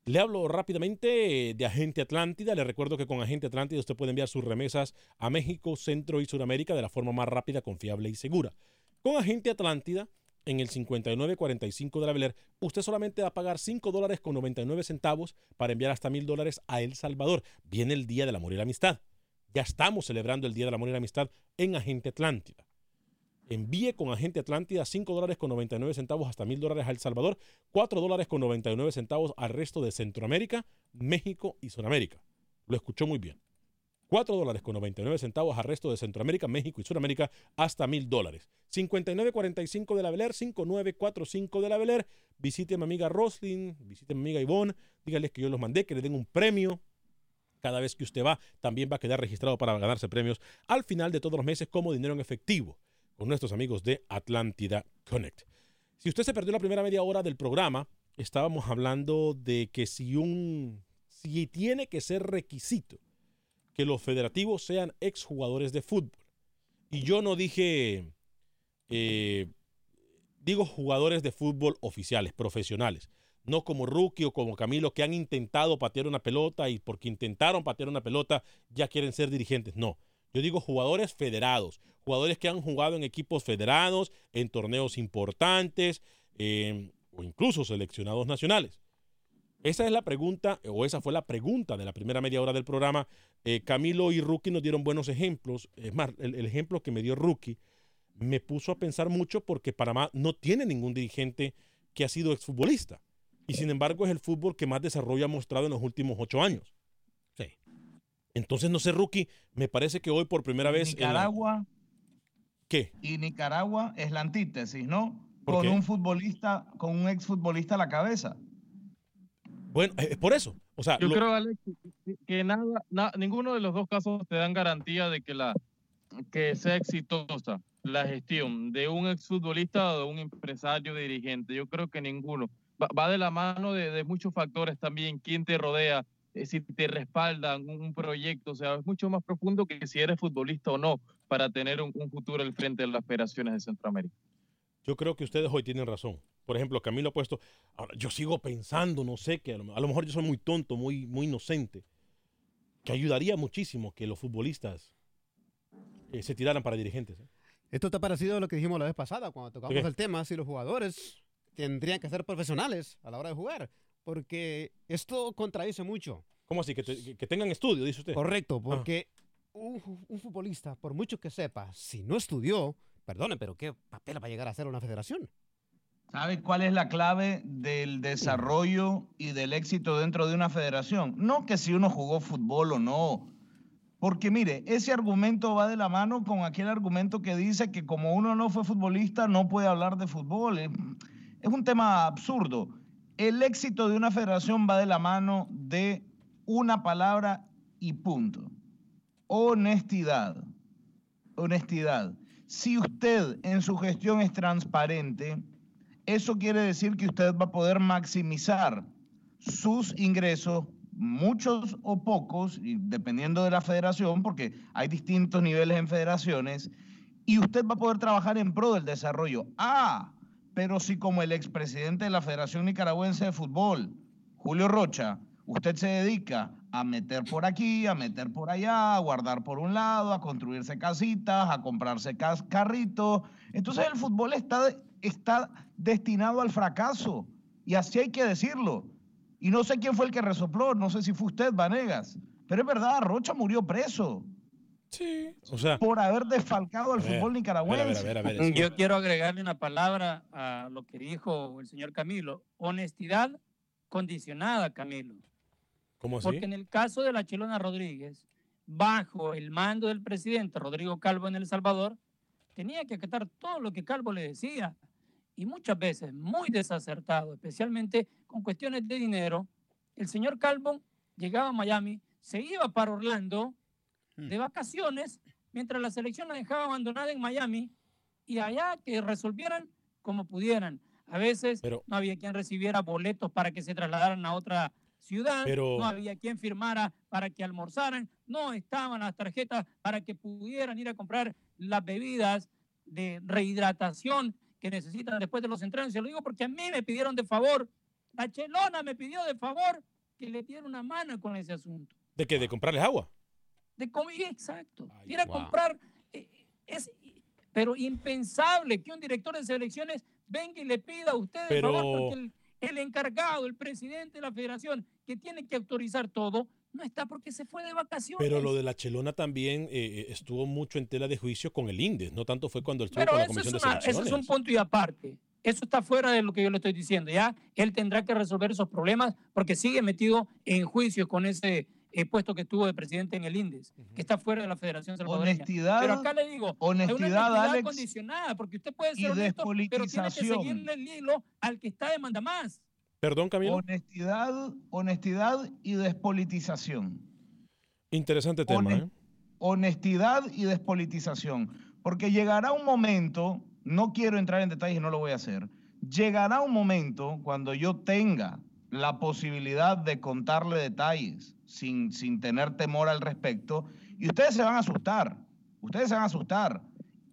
Speaker 1: Le hablo rápidamente de Agente Atlántida. Le recuerdo que con Agente Atlántida usted puede enviar sus remesas a México, Centro y Sudamérica de la forma más rápida, confiable y segura. Con Agente Atlántida, en el 5945 de la Beler, usted solamente va a pagar 5 dólares con 99 centavos para enviar hasta mil dólares a El Salvador. Viene el Día del Amor y la Amistad. Ya estamos celebrando el Día del Amor y la Amistad en Agente Atlántida. Envíe con Agente Atlántida 5 dólares con 99 centavos hasta mil dólares a El Salvador, 4 dólares con 99 centavos al resto de Centroamérica, México y Sudamérica. Lo escuchó muy bien. 4 dólares con 99 centavos al resto de Centroamérica, México y Sudamérica hasta mil dólares. 5945 de la Beler, 5945 de la Beler. Visite mi amiga Roslyn, visite mi amiga Ivonne, dígales que yo los mandé, que le den un premio. Cada vez que usted va, también va a quedar registrado para ganarse premios al final de todos los meses como dinero en efectivo con nuestros amigos de Atlántida Connect. Si usted se perdió la primera media hora del programa, estábamos hablando de que si un si tiene que ser requisito que los federativos sean exjugadores de fútbol. Y yo no dije, eh, digo jugadores de fútbol oficiales, profesionales, no como Rookie o como Camilo que han intentado patear una pelota y porque intentaron patear una pelota ya quieren ser dirigentes. No, yo digo jugadores federados, jugadores que han jugado en equipos federados, en torneos importantes eh, o incluso seleccionados nacionales. Esa es la pregunta, o esa fue la pregunta de la primera media hora del programa. Eh, Camilo y Rookie nos dieron buenos ejemplos. Es más, el, el ejemplo que me dio Rookie me puso a pensar mucho porque Panamá no tiene ningún dirigente que ha sido exfutbolista. Y sin embargo es el fútbol que más desarrollo ha mostrado en los últimos ocho años. Sí. Entonces, no sé, Rookie, me parece que hoy por primera vez... en la-
Speaker 4: Nicaragua
Speaker 1: ¿Qué?
Speaker 4: y Nicaragua es la antítesis, ¿no?
Speaker 1: ¿Por
Speaker 4: Con
Speaker 1: qué?
Speaker 4: un futbolista, con un exfutbolista a la cabeza.
Speaker 1: Bueno, es por eso. O sea,
Speaker 3: Yo
Speaker 1: lo-
Speaker 3: creo, Alex, que- que nada, na- ninguno de los dos casos te dan garantía de que la que sea exitosa la gestión de un exfutbolista o de un empresario dirigente. Yo creo que ninguno. Va, de la mano de, de muchos factores también, quién te rodea, eh, si te respaldan un, proyecto, o sea, es mucho más profundo que si eres futbolista o no para tener un, un futuro al frente de las federaciones de Centroamérica.
Speaker 1: Yo creo que ustedes hoy tienen razón. Por ejemplo, Camilo ha puesto, ahora, yo sigo pensando, no sé, que a lo, a lo mejor yo soy muy tonto, muy, muy inocente, que ayudaría muchísimo que los futbolistas eh, se tiraran para dirigentes. ¿eh?
Speaker 5: Esto ha parecido lo que dijimos la vez pasada cuando tocamos
Speaker 1: qué?
Speaker 5: el tema, si los jugadores tendrían que ser profesionales a la hora de jugar, porque esto contradice mucho.
Speaker 1: ¿Cómo así? Que, te- que- que tengan estudio, dice usted.
Speaker 5: Correcto, porque un, ju- un futbolista, por mucho que sepa, si no estudió, perdone, pero ¿qué papel va a llegar a hacer una federación?
Speaker 4: ¿Sabe cuál es la clave del desarrollo y del éxito dentro de una federación? No que si uno jugó fútbol o no. Porque mire, ese argumento va de la mano con aquel argumento que dice que como uno no fue futbolista no puede hablar de fútbol. Es, un tema absurdo. El éxito de una federación va de la mano de una palabra y punto. Honestidad. Honestidad. Si usted en su gestión es transparente, eso quiere decir que usted va a poder maximizar sus ingresos muchos o pocos, dependiendo de la federación, porque hay distintos niveles en federaciones, y usted va a poder trabajar en pro del desarrollo. Ah, pero si como el expresidente de la Federación Nicaragüense de Fútbol, Julio Rocha, usted se dedica a meter por aquí, a meter por allá, a guardar por un lado, a construirse casitas, a comprarse carritos, entonces el fútbol está, está destinado al fracaso. Y así hay que decirlo. Y no sé quién fue el que resopló, no sé si fue usted, Vanegas. Pero es verdad, Rocha murió preso.
Speaker 1: Sí. O sea.
Speaker 4: Por haber desfalcado al
Speaker 1: ver,
Speaker 4: fútbol nicaragüense.
Speaker 1: a ver, a ver, a ver, a ver,
Speaker 2: Yo quiero agregarle una palabra a lo que dijo el señor Camilo. Honestidad condicionada, Camilo.
Speaker 1: ¿Cómo así?
Speaker 2: Porque en el caso de la Chilona Rodríguez, bajo el mando del presidente Rodrigo Calvo en El Salvador, tenía que acatar todo lo que Calvo le decía. Y muchas veces, muy desacertado, especialmente con cuestiones de dinero, el señor Calvo llegaba a Miami, se iba para Orlando de vacaciones, mientras la selección la dejaba abandonada en Miami, y allá que resolvieran como pudieran. A veces no había quien recibiera boletos para que se trasladaran a otra ciudad,
Speaker 1: Pero-
Speaker 2: no había quien firmara para que almorzaran, no estaban las tarjetas para que pudieran ir a comprar las bebidas de rehidratación que necesitan después de los entrenos. Se lo digo porque a mí me pidieron de favor, la chelona me pidió de favor que le diera una mano con ese asunto.
Speaker 1: ¿De qué? ¿De comprarles agua?
Speaker 2: De comida, exacto. Ir a
Speaker 1: wow.
Speaker 2: comprar. eh, Es, pero impensable que un director de selecciones venga y le pida a usted de
Speaker 1: Pero-
Speaker 2: favor, porque el, el encargado, el presidente de la federación, que tiene que autorizar todo, no está porque se fue de vacaciones.
Speaker 1: Pero lo de la chelona también eh, estuvo mucho en tela de juicio con el INDES, no tanto fue cuando él estuvo
Speaker 2: Pero
Speaker 1: con la
Speaker 2: es,
Speaker 1: Comisión de
Speaker 2: una- eso es
Speaker 1: Selecciones.
Speaker 2: un punto y aparte. Eso está fuera de lo que yo le estoy diciendo. Ya él tendrá que resolver esos problemas porque sigue metido en juicio con ese eh, puesto que tuvo de presidente en el INDES, que está fuera de la Federación Salvadoreña.
Speaker 4: Honestidad-
Speaker 2: pero acá le digo, es una
Speaker 4: honestidad,
Speaker 2: honestidad
Speaker 4: Alex,
Speaker 2: condicionada, porque usted puede
Speaker 4: y
Speaker 2: ser honesto, pero tiene que
Speaker 4: despolitización.
Speaker 2: seguirle el hilo al que está demanda más.
Speaker 1: Perdón, Camilo.
Speaker 4: Honestidad, honestidad y despolitización.
Speaker 1: Interesante tema,
Speaker 4: Honest-
Speaker 1: ¿eh?
Speaker 4: honestidad y despolitización. Porque llegará un momento, no quiero entrar en detalles y no lo voy a hacer, llegará un momento cuando yo tenga la posibilidad de contarle detalles sin, sin tener temor al respecto y ustedes se van a asustar, ustedes se van a asustar.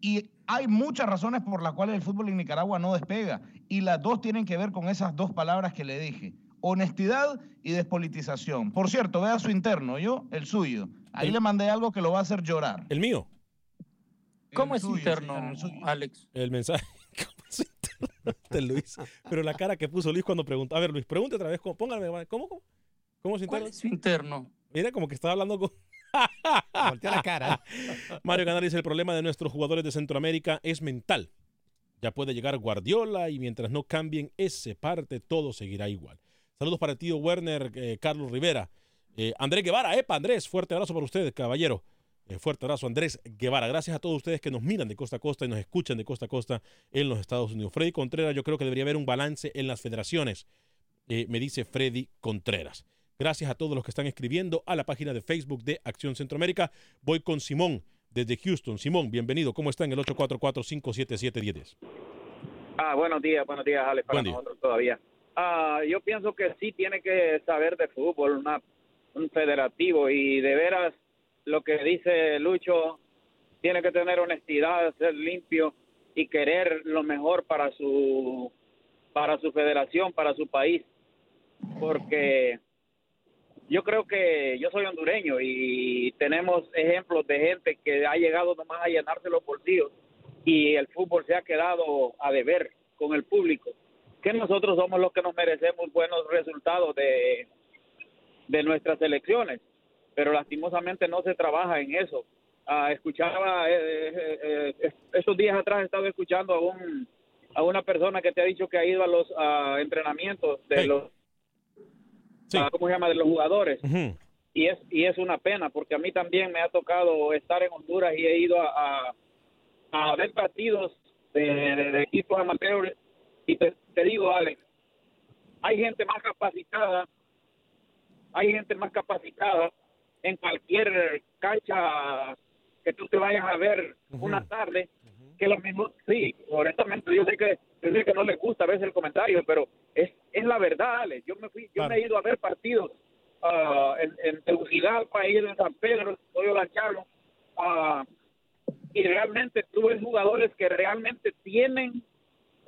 Speaker 4: Y hay muchas razones por las cuales el fútbol en Nicaragua no despega y las dos tienen que ver con esas dos palabras que le dije. Honestidad y despolitización. Por cierto, vea su interno, yo, el suyo. Ahí le mandé algo que lo va a hacer llorar.
Speaker 1: ¿El mío?
Speaker 2: ¿Cómo
Speaker 4: El
Speaker 2: es
Speaker 4: suyo,
Speaker 2: interno,
Speaker 4: señor, el suyo.
Speaker 2: Alex?
Speaker 1: El mensaje. ¿Cómo es interno de Luis? Pero la cara que puso Luis cuando preguntó. A ver, Luis, pregunte otra vez. ¿Cómo, póngame, ¿cómo, cómo? ¿Cómo es interno?
Speaker 2: ¿Cuál es su interno?
Speaker 1: Mira, como que estaba hablando con.
Speaker 5: Voltea la cara.
Speaker 1: Mario Canal dice: el problema de nuestros jugadores de Centroamérica es mental. Ya puede llegar Guardiola y mientras no cambien ese parte, todo seguirá igual. Saludos para el tío Werner, eh, Carlos Rivera. Eh, Andrés Guevara, epa, Andrés, fuerte abrazo para ustedes, caballero. Eh, fuerte abrazo, Andrés Guevara. Gracias a todos ustedes que nos miran de costa a costa y nos escuchan de costa a costa en los Estados Unidos. Freddy Contreras, yo creo que debería haber un balance en las federaciones, eh, me dice Freddy Contreras. Gracias a todos los que están escribiendo a la página de Facebook de Acción Centroamérica. Voy con Simón desde Houston. Simón, bienvenido. ¿Cómo está en el 844-577-10?
Speaker 10: Ah, buenos días, buenos días, Alex, para
Speaker 1: Buen día.
Speaker 10: nosotros todavía. Ah, yo pienso que sí tiene que saber de fútbol, una, un federativo, y de veras lo que dice Lucho, tiene que tener honestidad, ser limpio y querer lo mejor para su para su federación, para su país, porque yo creo que yo soy hondureño y tenemos ejemplos de gente que ha llegado nomás a llenarse los bolsillos y el fútbol se ha quedado a deber con el público. Que nosotros somos los que nos merecemos buenos resultados de, de nuestras elecciones, pero lastimosamente no se trabaja en eso. Ah, escuchaba, eh, eh, eh, estos días atrás he estado escuchando a, un, a una persona que te ha dicho que ha ido a los ah, entrenamientos de los, ah, ¿cómo se llama?, de los jugadores. Y es y es una pena porque a mí también me ha tocado estar en Honduras y he ido a, a, a ver partidos de, de- de equipos amateurs. Y te, te digo Alex hay gente más capacitada hay gente más capacitada en cualquier cancha que tú te vayas a ver una tarde que lo mismo sí honestamente yo sé que yo sé que no les gusta a veces el comentario pero es es la verdad Alex yo me fui yo me he ido a ver partidos ah, en, en Tegucigalpa, ahí en San Pedro, Pollo Lancharo, ah, y realmente tú ves jugadores que realmente tienen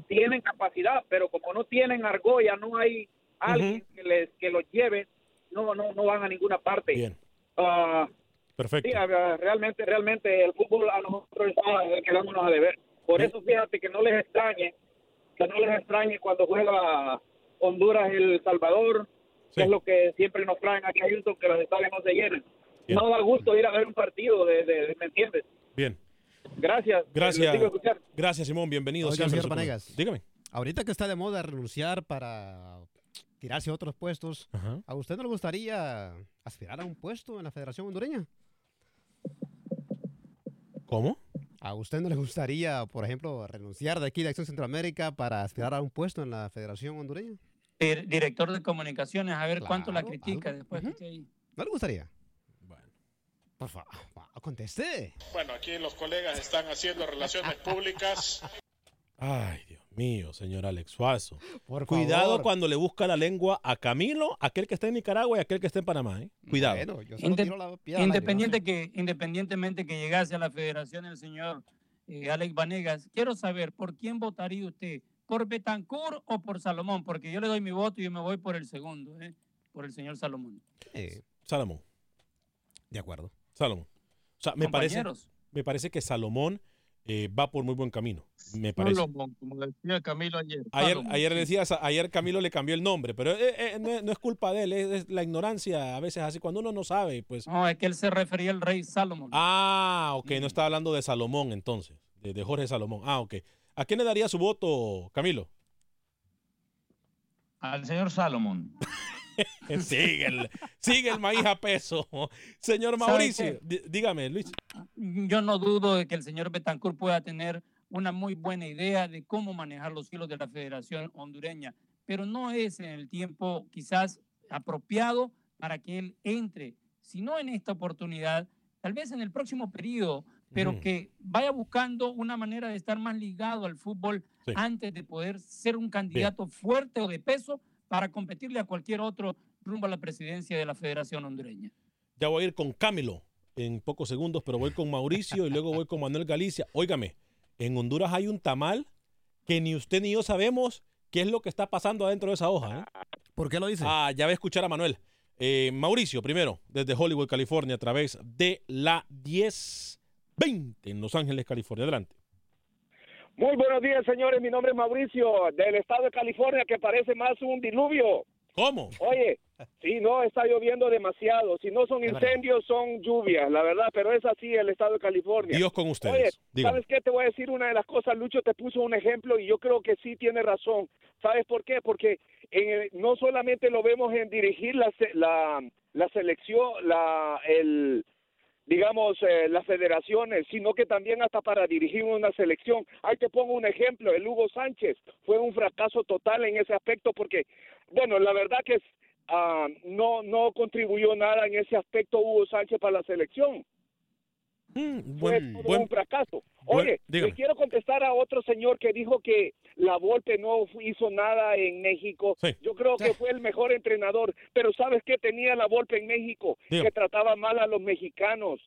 Speaker 10: tienen capacidad, pero como no tienen argolla, no hay alguien que les que los lleve, no no no van a ninguna parte.
Speaker 1: Bien.
Speaker 10: Ah,
Speaker 1: Perfecto.
Speaker 10: Sí, ah, realmente, realmente el fútbol a nosotros está quedándonos a deber. Por eso fíjate que no les extrañe, que no les extrañe cuando juega Honduras El Salvador, que es lo que siempre nos traen aquí a Houston, que los estadios no se llenen. No da gusto ir a ver un partido, de, de- ¿me entiendes?
Speaker 1: Bien.
Speaker 10: Gracias.
Speaker 1: Gracias.
Speaker 10: Digo escuchar.
Speaker 1: Gracias, Simón. Bienvenido.
Speaker 5: Oiga, señor.
Speaker 1: Dígame.
Speaker 5: Ahorita que está de moda renunciar para tirarse a otros puestos, ¿a usted no le gustaría aspirar a un puesto en la Federación Hondureña?
Speaker 1: ¿Cómo?
Speaker 5: ¿A usted no le gustaría, por ejemplo, renunciar de aquí de Acción Centroamérica para aspirar a un puesto en la Federación Hondureña?
Speaker 2: Dir- Director de comunicaciones, a ver cuánto la critica
Speaker 5: algo.
Speaker 2: después que esté ahí.
Speaker 5: ¿No le gustaría? Por favor, conteste.
Speaker 11: Bueno, aquí los colegas están haciendo relaciones públicas.
Speaker 1: Ay, Dios mío, señor Alex Suazo.
Speaker 5: Por
Speaker 1: Cuidado
Speaker 5: favor.
Speaker 1: cuando le busca la lengua a Camilo, aquel que está en Nicaragua y aquel que está en Panamá. ¿eh? Cuidado.
Speaker 2: Inde- Independiente que, independientemente que llegase a la federación el señor eh, Alex Vanegas, quiero saber, ¿por quién votaría usted? ¿Por Betancourt o por Salomón? Porque yo le doy mi voto y yo me voy por el segundo, ¿eh? por el señor Salomón.
Speaker 1: Salomón.
Speaker 5: De acuerdo.
Speaker 1: Salomón. O sea, me parece, me parece que Salomón eh, va por muy buen camino. Me parece.
Speaker 3: Salomón, como decía Camilo ayer.
Speaker 1: Ayer, ayer decía, ayer Camilo le cambió el nombre, pero eh, eh, no, es- no es culpa de él, es, es la ignorancia a veces así. Cuando uno no sabe, pues.
Speaker 2: No, es que él se refería al rey Salomón.
Speaker 1: Ah, ok, no estaba hablando de Salomón entonces, de, de Jorge Salomón. Ah, ok. ¿A quién le daría su voto, Camilo?
Speaker 4: Al señor Salomón.
Speaker 1: sigue, el, sigue el maíz a peso. Señor
Speaker 2: ¿Sabe
Speaker 1: Mauricio, dígame, Luis.
Speaker 2: Yo no dudo de que el señor Betancourt pueda tener una muy buena idea de cómo manejar los hilos de la Federación Hondureña, pero no es en el tiempo quizás apropiado para que él entre, si no en esta oportunidad, tal vez en el próximo periodo, pero que vaya buscando una manera de estar más ligado al fútbol
Speaker 1: Sí.
Speaker 2: antes de poder ser un candidato fuerte o de peso para competirle a cualquier otro rumbo a la presidencia de la Federación Hondureña.
Speaker 1: Ya voy a ir con Camilo en pocos segundos, pero voy con Mauricio y luego voy con Manuel Galicia. Óigame, en Honduras hay un tamal que ni usted ni yo sabemos qué es lo que está pasando adentro de esa hoja. ¿eh?
Speaker 5: ¿Por qué lo dice?
Speaker 1: Ah, ya voy a escuchar a Manuel. Eh, Mauricio, primero, desde Hollywood, California, a través de la 1020 en Los Ángeles, California. Adelante.
Speaker 12: Muy buenos días, señores. Mi nombre es Mauricio, del estado de California, que parece más un diluvio.
Speaker 1: ¿Cómo?
Speaker 12: Oye, sí, no, está lloviendo demasiado. Si no son incendios, son lluvias, la verdad, pero es así el estado de California.
Speaker 1: Dios con ustedes.
Speaker 12: Oye,
Speaker 1: Dígame.
Speaker 12: ¿sabes qué? Te voy a decir una de las cosas. Lucho te puso un ejemplo y yo creo que sí tiene razón. ¿Sabes por qué? Porque en el- no solamente lo vemos en dirigir la, se- la, la selección, la, el, digamos, eh, las federaciones, sino que también hasta para dirigir una selección. Ahí te pongo un ejemplo, el Hugo Sánchez fue un fracaso total en ese aspecto porque, bueno, la verdad que ah, no, no contribuyó nada en ese aspecto Hugo Sánchez para la selección. Fue
Speaker 1: buen-
Speaker 12: todo
Speaker 1: buen-
Speaker 12: un fracaso. Oye, le quiero contestar a otro señor que dijo que la Volpe no hizo nada en México. Yo creo que fue el mejor entrenador, pero ¿sabes qué tenía la Volpe en México?
Speaker 1: Dígame.
Speaker 12: Que trataba mal a los mexicanos,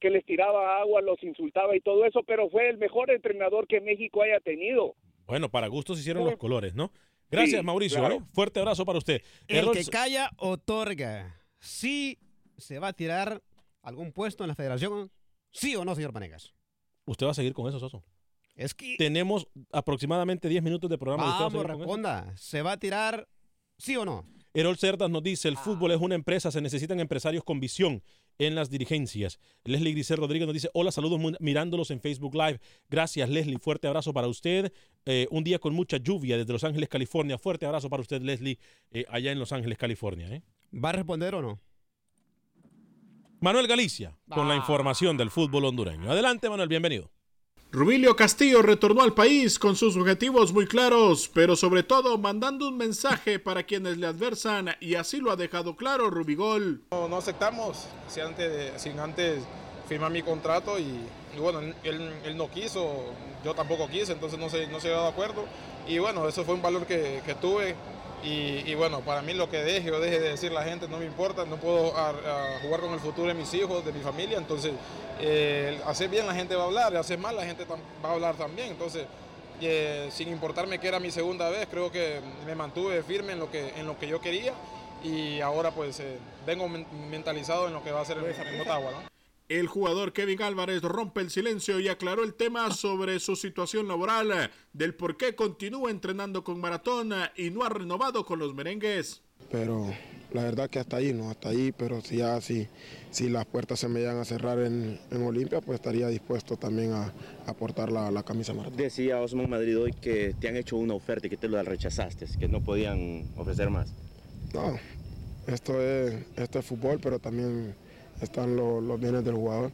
Speaker 12: que les tiraba agua, los insultaba y todo eso, pero fue el mejor entrenador que México haya tenido.
Speaker 1: Bueno, para gustos hicieron los colores, ¿no? Gracias,
Speaker 12: Sí,
Speaker 1: Mauricio.
Speaker 12: claro.
Speaker 1: ¿eh? Fuerte abrazo para usted.
Speaker 5: El que calla, otorga. Sí se va a tirar algún puesto en la federación, sí o no, señor Panegas.
Speaker 1: ¿Usted va a seguir con eso, Soso?
Speaker 5: Es que...
Speaker 1: Tenemos aproximadamente 10 minutos de programa. ¿Usted va a
Speaker 5: Vamos, responda. ¿Se va a tirar sí o no?
Speaker 1: Erol Cerdas nos dice,
Speaker 5: Ah.
Speaker 1: el fútbol es una empresa, se necesitan empresarios con visión en las dirigencias. Leslie Grisel Rodríguez nos dice, hola, saludos mirándolos en Facebook Live. Gracias, Leslie. Fuerte abrazo para usted. Eh, un día con mucha lluvia desde Los Ángeles, California. Fuerte abrazo para usted, Leslie, eh, allá en Los Ángeles, California. ¿eh?
Speaker 5: ¿Va a responder o no?
Speaker 1: Manuel Galicia, con la información del fútbol hondureño. Adelante, Manuel, bienvenido.
Speaker 13: Rubilio Castillo retornó al país con sus objetivos muy claros, pero sobre todo mandando un mensaje para quienes le adversan y así lo ha dejado claro Rubigol.
Speaker 14: No, no aceptamos sin antes, sin antes firmar mi contrato y, y bueno, él, él no quiso, yo tampoco quise, entonces no se, no se dio de acuerdo y bueno, eso fue un valor que, que tuve Y, y bueno, para mí lo que deje o deje de decir la gente no me importa, no puedo a- a jugar con el futuro de mis hijos, de mi familia, entonces eh, hacer bien la gente va a hablar, hacer mal la gente va a hablar también, entonces eh, sin importarme que era mi segunda vez, creo que me mantuve firme en lo que, en lo que yo quería y ahora pues eh, vengo men- mentalizado en lo que va a ser en, en Ottawa. ¿no?
Speaker 13: El jugador Kevin Álvarez rompe el silencio y aclaró el tema sobre su situación laboral, del por qué continúa entrenando con Maratón y no ha renovado con los merengues.
Speaker 15: pero la verdad que hasta ahí, no hasta ahí, pero si ya si, si las puertas se me llegan a cerrar en, en Olimpia, pues estaría dispuesto también a, aportar la, la camisa maratón.
Speaker 16: Decía Osman Madrid hoy que te han hecho una oferta y que te lo rechazaste, que no podían ofrecer más.
Speaker 15: No, esto es, esto es fútbol, pero también están lo- los bienes del jugador.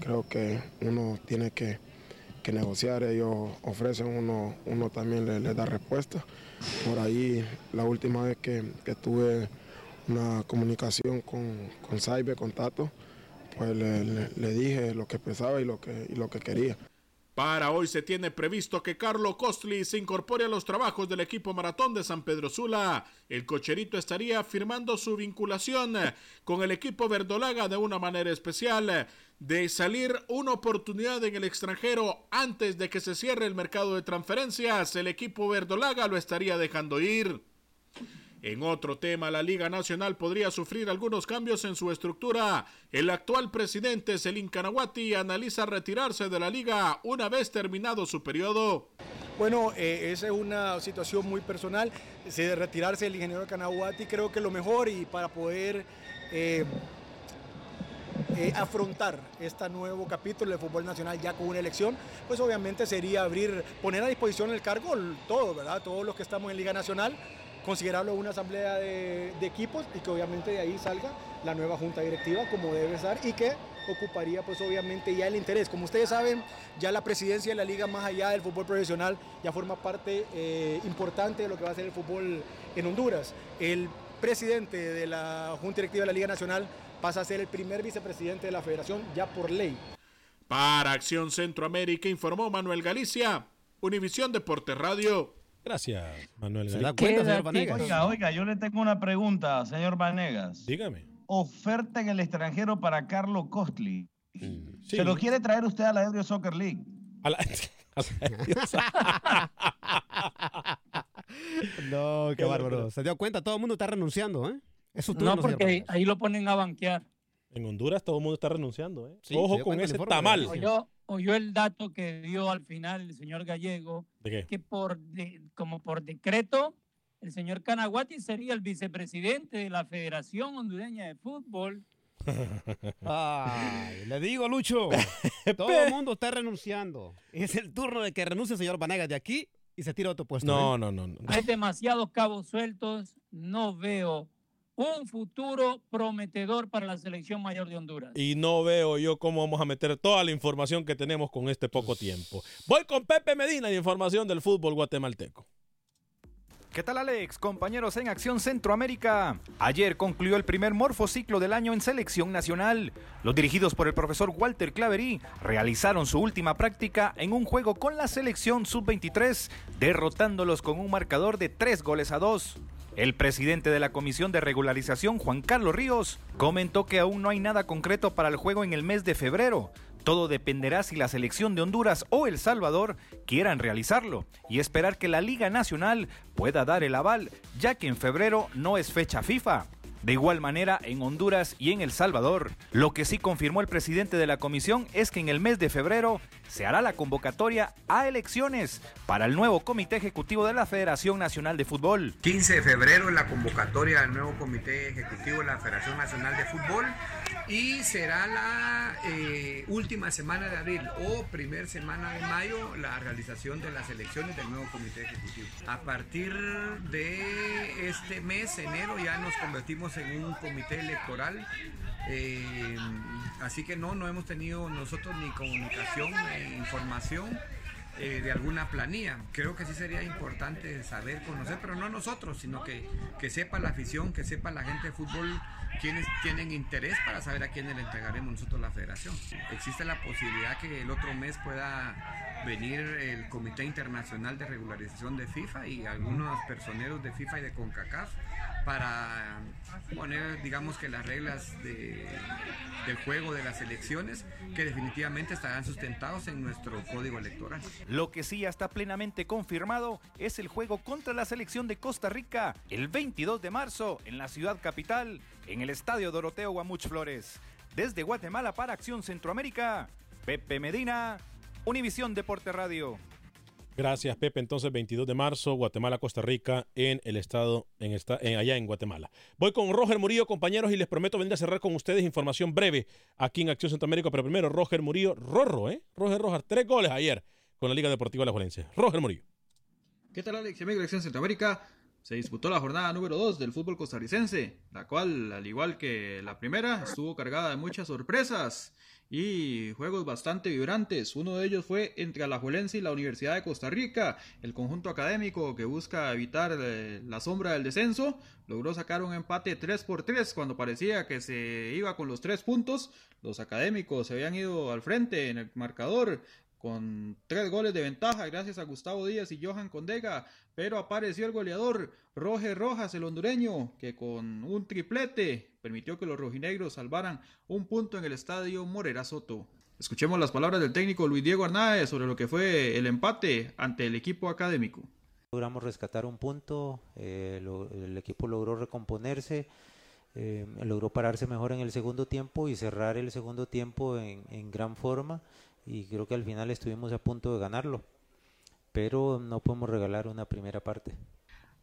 Speaker 15: Creo que uno tiene que, que negociar, ellos ofrecen, uno, uno también le, le da respuesta. Por ahí, la última vez que, que tuve una comunicación con, con Saibe, con Tato, pues le dije lo que pensaba y lo que, y lo que quería.
Speaker 13: Para hoy se tiene previsto que Carlo Costli se incorpore a los trabajos del equipo maratón de San Pedro Sula. El cocherito estaría firmando su vinculación con el equipo verdolaga de una manera especial de salir una oportunidad en el extranjero antes de que se cierre el mercado de transferencias. El equipo verdolaga lo estaría dejando ir. En otro tema, la Liga Nacional podría sufrir algunos cambios en su estructura. El actual presidente Selim Kanahuati analiza retirarse de la liga una vez terminado su periodo.
Speaker 17: Bueno, eh, esa es una situación muy personal. Si de retirarse el ingeniero Canahuati, creo que lo mejor y para poder eh, eh, afrontar este nuevo capítulo del fútbol nacional ya con una elección, pues obviamente sería abrir, poner a disposición el cargo todo, ¿verdad? Todos los que estamos en Liga Nacional, considerarlo una asamblea de, equipos y que obviamente de ahí salga la nueva junta directiva como debe estar y que ocuparía pues obviamente ya el interés. Como ustedes saben, ya la presidencia de la liga más allá del fútbol profesional ya forma parte eh, importante de lo que va a ser el fútbol en Honduras. El presidente de la junta directiva de la Liga Nacional pasa a ser el primer vicepresidente de la federación ya por ley.
Speaker 13: Para Acción Centroamérica informó Manuel Galicia, Univisión Deportes Radio.
Speaker 1: Gracias, Manuel
Speaker 5: ¿Se da cuenta, señor Vanegas?
Speaker 4: Oiga, oiga, yo le tengo una pregunta, señor Vanegas.
Speaker 1: Dígame.
Speaker 4: Oferta en el extranjero para Carlos Costly.
Speaker 1: sí.
Speaker 4: ¿Se lo quiere traer usted a la Euro Soccer League?
Speaker 1: A la-
Speaker 5: No, qué bárbaro. Se dio cuenta, todo el mundo está renunciando, ¿eh? Es su turno,
Speaker 2: No, porque ahí lo ponen a banquear.
Speaker 1: En Honduras todo el mundo está renunciando. ¿eh?
Speaker 5: Sí,
Speaker 1: Ojo con ese tamal.
Speaker 2: Oyó, oyó el dato que dio al final el señor Gallego,
Speaker 1: ¿De qué?
Speaker 2: que por de- como por decreto, el señor Canaguati sería el vicepresidente de la Federación Hondureña de Fútbol.
Speaker 5: Ay, le digo, Lucho, todo el mundo está renunciando. Es el turno de que renuncie el señor Vanegas de aquí y se tira a otro puesto.
Speaker 1: No,
Speaker 5: ¿eh?
Speaker 1: no, no, no.
Speaker 2: Hay demasiados cabos sueltos, no veo un futuro prometedor para la selección mayor de Honduras.
Speaker 1: Y no veo yo cómo vamos a meter toda la información que tenemos con este poco tiempo. Voy con Pepe Medina y información del fútbol guatemalteco.
Speaker 18: ¿Qué tal Alex? Compañeros en Acción Centroamérica. Ayer concluyó el primer morfociclo del año en selección nacional. Los dirigidos por el profesor Walter Claverí realizaron su última práctica en un juego con la selección sub-23, derrotándolos con un marcador de 3 goles a 2. El presidente de la Comisión de Regularización, Juan Carlos Ríos, comentó que aún no hay nada concreto para el juego en el mes de febrero. Todo dependerá si la selección de Honduras o El Salvador quieran realizarlo y esperar que la Liga Nacional pueda dar el aval, ya que en febrero no es fecha FIFA. De igual manera, en Honduras y en El Salvador, lo que sí confirmó el presidente de la comisión es que en el mes de febrero se hará la convocatoria a elecciones para el nuevo comité ejecutivo de la Federación Nacional de Fútbol.
Speaker 19: 15 de febrero la convocatoria del nuevo Comité Ejecutivo de la Federación Nacional de Fútbol y será la eh, última semana de abril o primer semana de mayo la realización de las elecciones del nuevo Comité Ejecutivo. A partir de este mes, enero, ya nos convertimos en un comité electoral. eh, así que no, no hemos tenido nosotros ni comunicación ni información eh, de alguna planilla. Creo que sí sería importante saber, conocer, pero no nosotros, sino que, que sepa la afición, que sepa la gente de fútbol quienes tienen interés para saber a quiénes le entregaremos nosotros la federación. Existe la posibilidad que el otro mes pueda venir el Comité Internacional de Regularización de FIFA y algunos personeros de FIFA y de CONCACAF para poner, digamos que las reglas de, del juego de las elecciones que definitivamente estarán sustentados en nuestro código electoral.
Speaker 18: Lo que sí ya está plenamente confirmado es el juego contra la selección de Costa Rica el 22 de marzo en la ciudad capital, en el Estadio Doroteo Guamuch Flores. Desde Guatemala para Acción Centroamérica, Pepe Medina, Univisión Deporte Radio.
Speaker 1: Gracias, Pepe. Entonces, 22 de marzo, Guatemala, Costa Rica, en el estado, en esta, en, allá en Guatemala. Voy con Roger Murillo, compañeros, y les prometo venir a cerrar con ustedes información breve aquí en Acción Centroamérica. Pero primero, Roger Murillo, Rorro, ¿eh? Roger Rojas, tres goles ayer con la Liga Deportiva La Juelense. Roger Murillo.
Speaker 20: ¿Qué tal, Alex? Amigo de Acción Centroamérica. Se disputó la jornada número 2 del fútbol costarricense, la cual, al igual que la primera, estuvo cargada de muchas sorpresas y juegos bastante vibrantes. Uno de ellos fue entre Alajuelense y la Universidad de Costa Rica. El conjunto académico que busca evitar eh, la sombra del descenso logró sacar un empate 3 por 3 cuando parecía que se iba con los tres puntos. Los académicos se habían ido al frente en el marcador con tres goles de ventaja gracias a Gustavo Díaz y Johan Condega, pero apareció el goleador Roger Rojas, el hondureño, que con un triplete permitió que los rojinegros salvaran un punto en el estadio Morera Soto. Escuchemos las palabras del técnico Luis Diego Arnaez sobre lo que fue el empate ante el equipo académico.
Speaker 21: Logramos rescatar un punto, eh, el equipo logró recomponerse, eh, logró pararse mejor en el segundo tiempo y cerrar el segundo tiempo en gran forma y creo que al final estuvimos a punto de ganarlo, pero no podemos regalar una primera parte.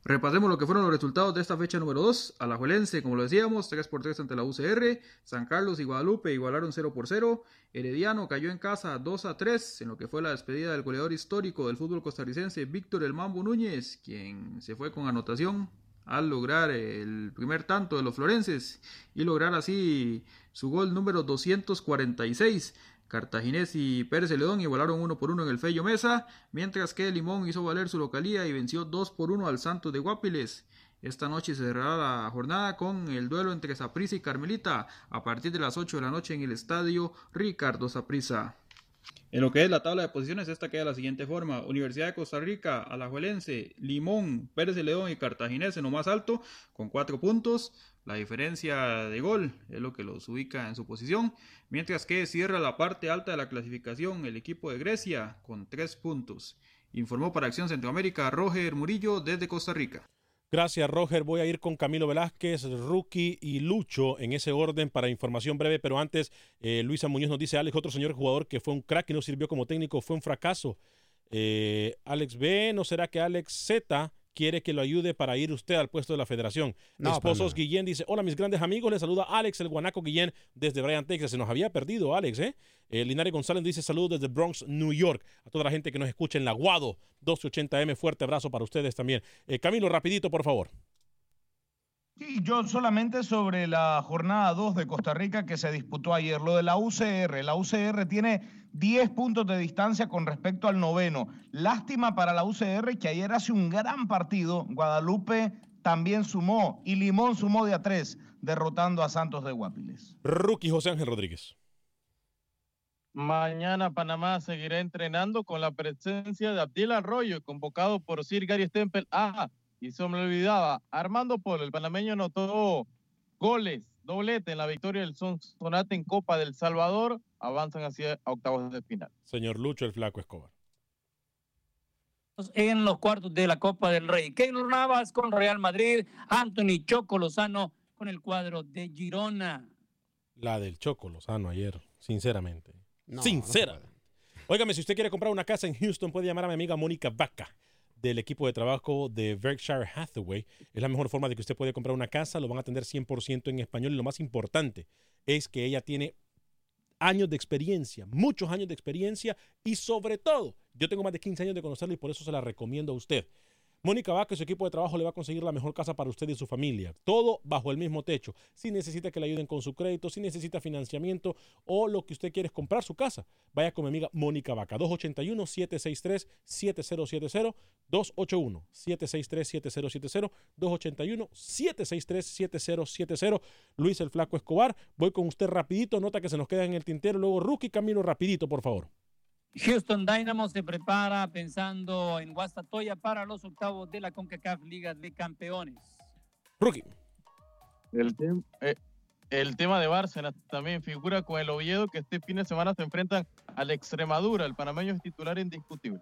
Speaker 20: Repasemos lo que fueron los resultados de esta fecha número 2. Alajuelense, como lo decíamos, 3 por 3 ante la UCR. San Carlos y Guadalupe igualaron 0 por 0. Herediano cayó en casa 2 a 3 en lo que fue la despedida del goleador histórico del fútbol costarricense, Víctor El Mambo Núñez, quien se fue con anotación al lograr el primer tanto de los florenses y lograr así su gol número 246. Cartaginés y Pérez León igualaron uno por uno en el Fello Mesa, mientras que Limón hizo valer su localía y venció 2 por 1 al Santos de Guapiles. Esta noche se cerrará la jornada con el duelo entre Saprissa y Carmelita a partir de las 8 de la noche en el estadio Ricardo Saprissa. En lo que es la tabla de posiciones, esta queda de la siguiente forma. Universidad de Costa Rica, Alajuelense, Limón, Pérez de León y Cartaginés en lo más alto, con cuatro puntos. La diferencia de gol es lo que los ubica en su posición. Mientras que cierra la parte alta de la clasificación el equipo de Grecia con tres puntos. Informó para Acción Centroamérica Roger Murillo desde Costa Rica.
Speaker 1: Gracias, Roger. Voy a ir con Camilo Velázquez, Rookie y Lucho en ese orden para información breve, pero antes, eh, Luisa Muñoz nos dice, Alex, otro señor jugador que fue un crack y no sirvió como técnico, fue un fracaso. Eh, Alex B, ¿no será que Alex Z quiere que lo ayude para ir usted al puesto de la federación.
Speaker 5: No,
Speaker 1: Esposos Guillén dice, hola mis grandes amigos, les saluda Alex, el guanaco Guillén desde Bryan, Texas. Se nos había perdido Alex, ¿eh? eh Linares González dice saludos desde Bronx, New York. A toda la gente que nos escucha en la Guado 1280M, fuerte abrazo para ustedes también. Eh, Camilo, rapidito, por favor.
Speaker 4: Sí, yo solamente sobre la jornada 2 de Costa Rica que se disputó ayer, lo de la UCR. La UCR tiene 10 puntos de distancia con respecto al noveno. Lástima para la UCR que ayer hace un gran partido. Guadalupe también sumó y Limón sumó de a 3, derrotando a Santos de Guapiles.
Speaker 1: Rookie José Ángel Rodríguez.
Speaker 3: Mañana Panamá seguirá entrenando con la presencia de Abdiel Arroyo, convocado por Sir Gary Stempel. Ah, y se me olvidaba, Armando Polo, el panameño anotó goles, doblete en la victoria del Sonate en Copa del Salvador, avanzan hacia octavos de final.
Speaker 1: Señor Lucho, el flaco Escobar.
Speaker 2: En los cuartos de la Copa del Rey. Keylor Navas con Real Madrid, Anthony Choco Lozano con el cuadro de Girona.
Speaker 1: La del Choco Lozano ayer, sinceramente.
Speaker 5: No,
Speaker 1: Sincera.
Speaker 5: no
Speaker 1: Óigame, si usted quiere comprar una casa en Houston, puede llamar a mi amiga Mónica Vaca del equipo de trabajo de Berkshire Hathaway. Es la mejor forma de que usted puede comprar una casa, lo van a atender 100% en español y lo más importante es que ella tiene años de experiencia, muchos años de experiencia y sobre todo, yo tengo más de 15 años de conocerla y por eso se la recomiendo a usted. Mónica Vaca y su equipo de trabajo le va a conseguir la mejor casa para usted y su familia. Todo bajo el mismo techo. Si necesita que le ayuden con su crédito, si necesita financiamiento o lo que usted quiere es comprar su casa, vaya con mi amiga Mónica Vaca. 281-763-7070. 281-763-7070. 281-763-7070. Luis el Flaco Escobar. Voy con usted rapidito. Nota que se nos queda en el tintero. Luego Rookie Camino rapidito, por favor.
Speaker 2: Houston Dynamo se prepara pensando en Guastatoya para los octavos de la CONCACAF Liga de Campeones.
Speaker 1: Rookie.
Speaker 3: El, tem- eh, el tema de Bárcenas también figura con el Oviedo que este fin de semana se enfrentan al Extremadura. El panameño es titular indiscutible.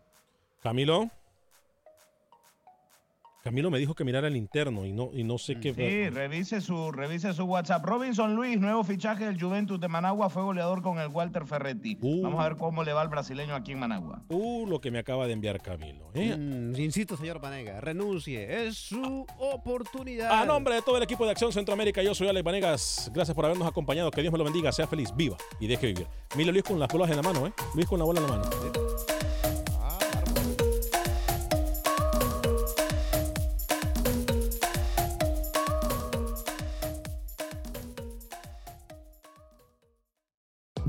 Speaker 1: Camilo. Camilo me dijo que mirara el interno y no, y no sé qué.
Speaker 4: Sí, revise su, revise su WhatsApp. Robinson Luis, nuevo fichaje del Juventus de Managua, fue goleador con el Walter Ferretti. Vamos a ver cómo le va al brasileño aquí en Managua.
Speaker 1: Uh, lo que me acaba de enviar Camilo. ¿eh?
Speaker 5: Mm, insisto, señor Vanega, renuncie. Es su oportunidad.
Speaker 1: A nombre de todo el equipo de Acción Centroamérica, yo soy Alex Vanegas. Gracias por habernos acompañado. Que Dios me lo bendiga, sea feliz, viva y deje vivir. Mire Luis con las bolas en la mano, ¿eh? Luis con la bola en la mano.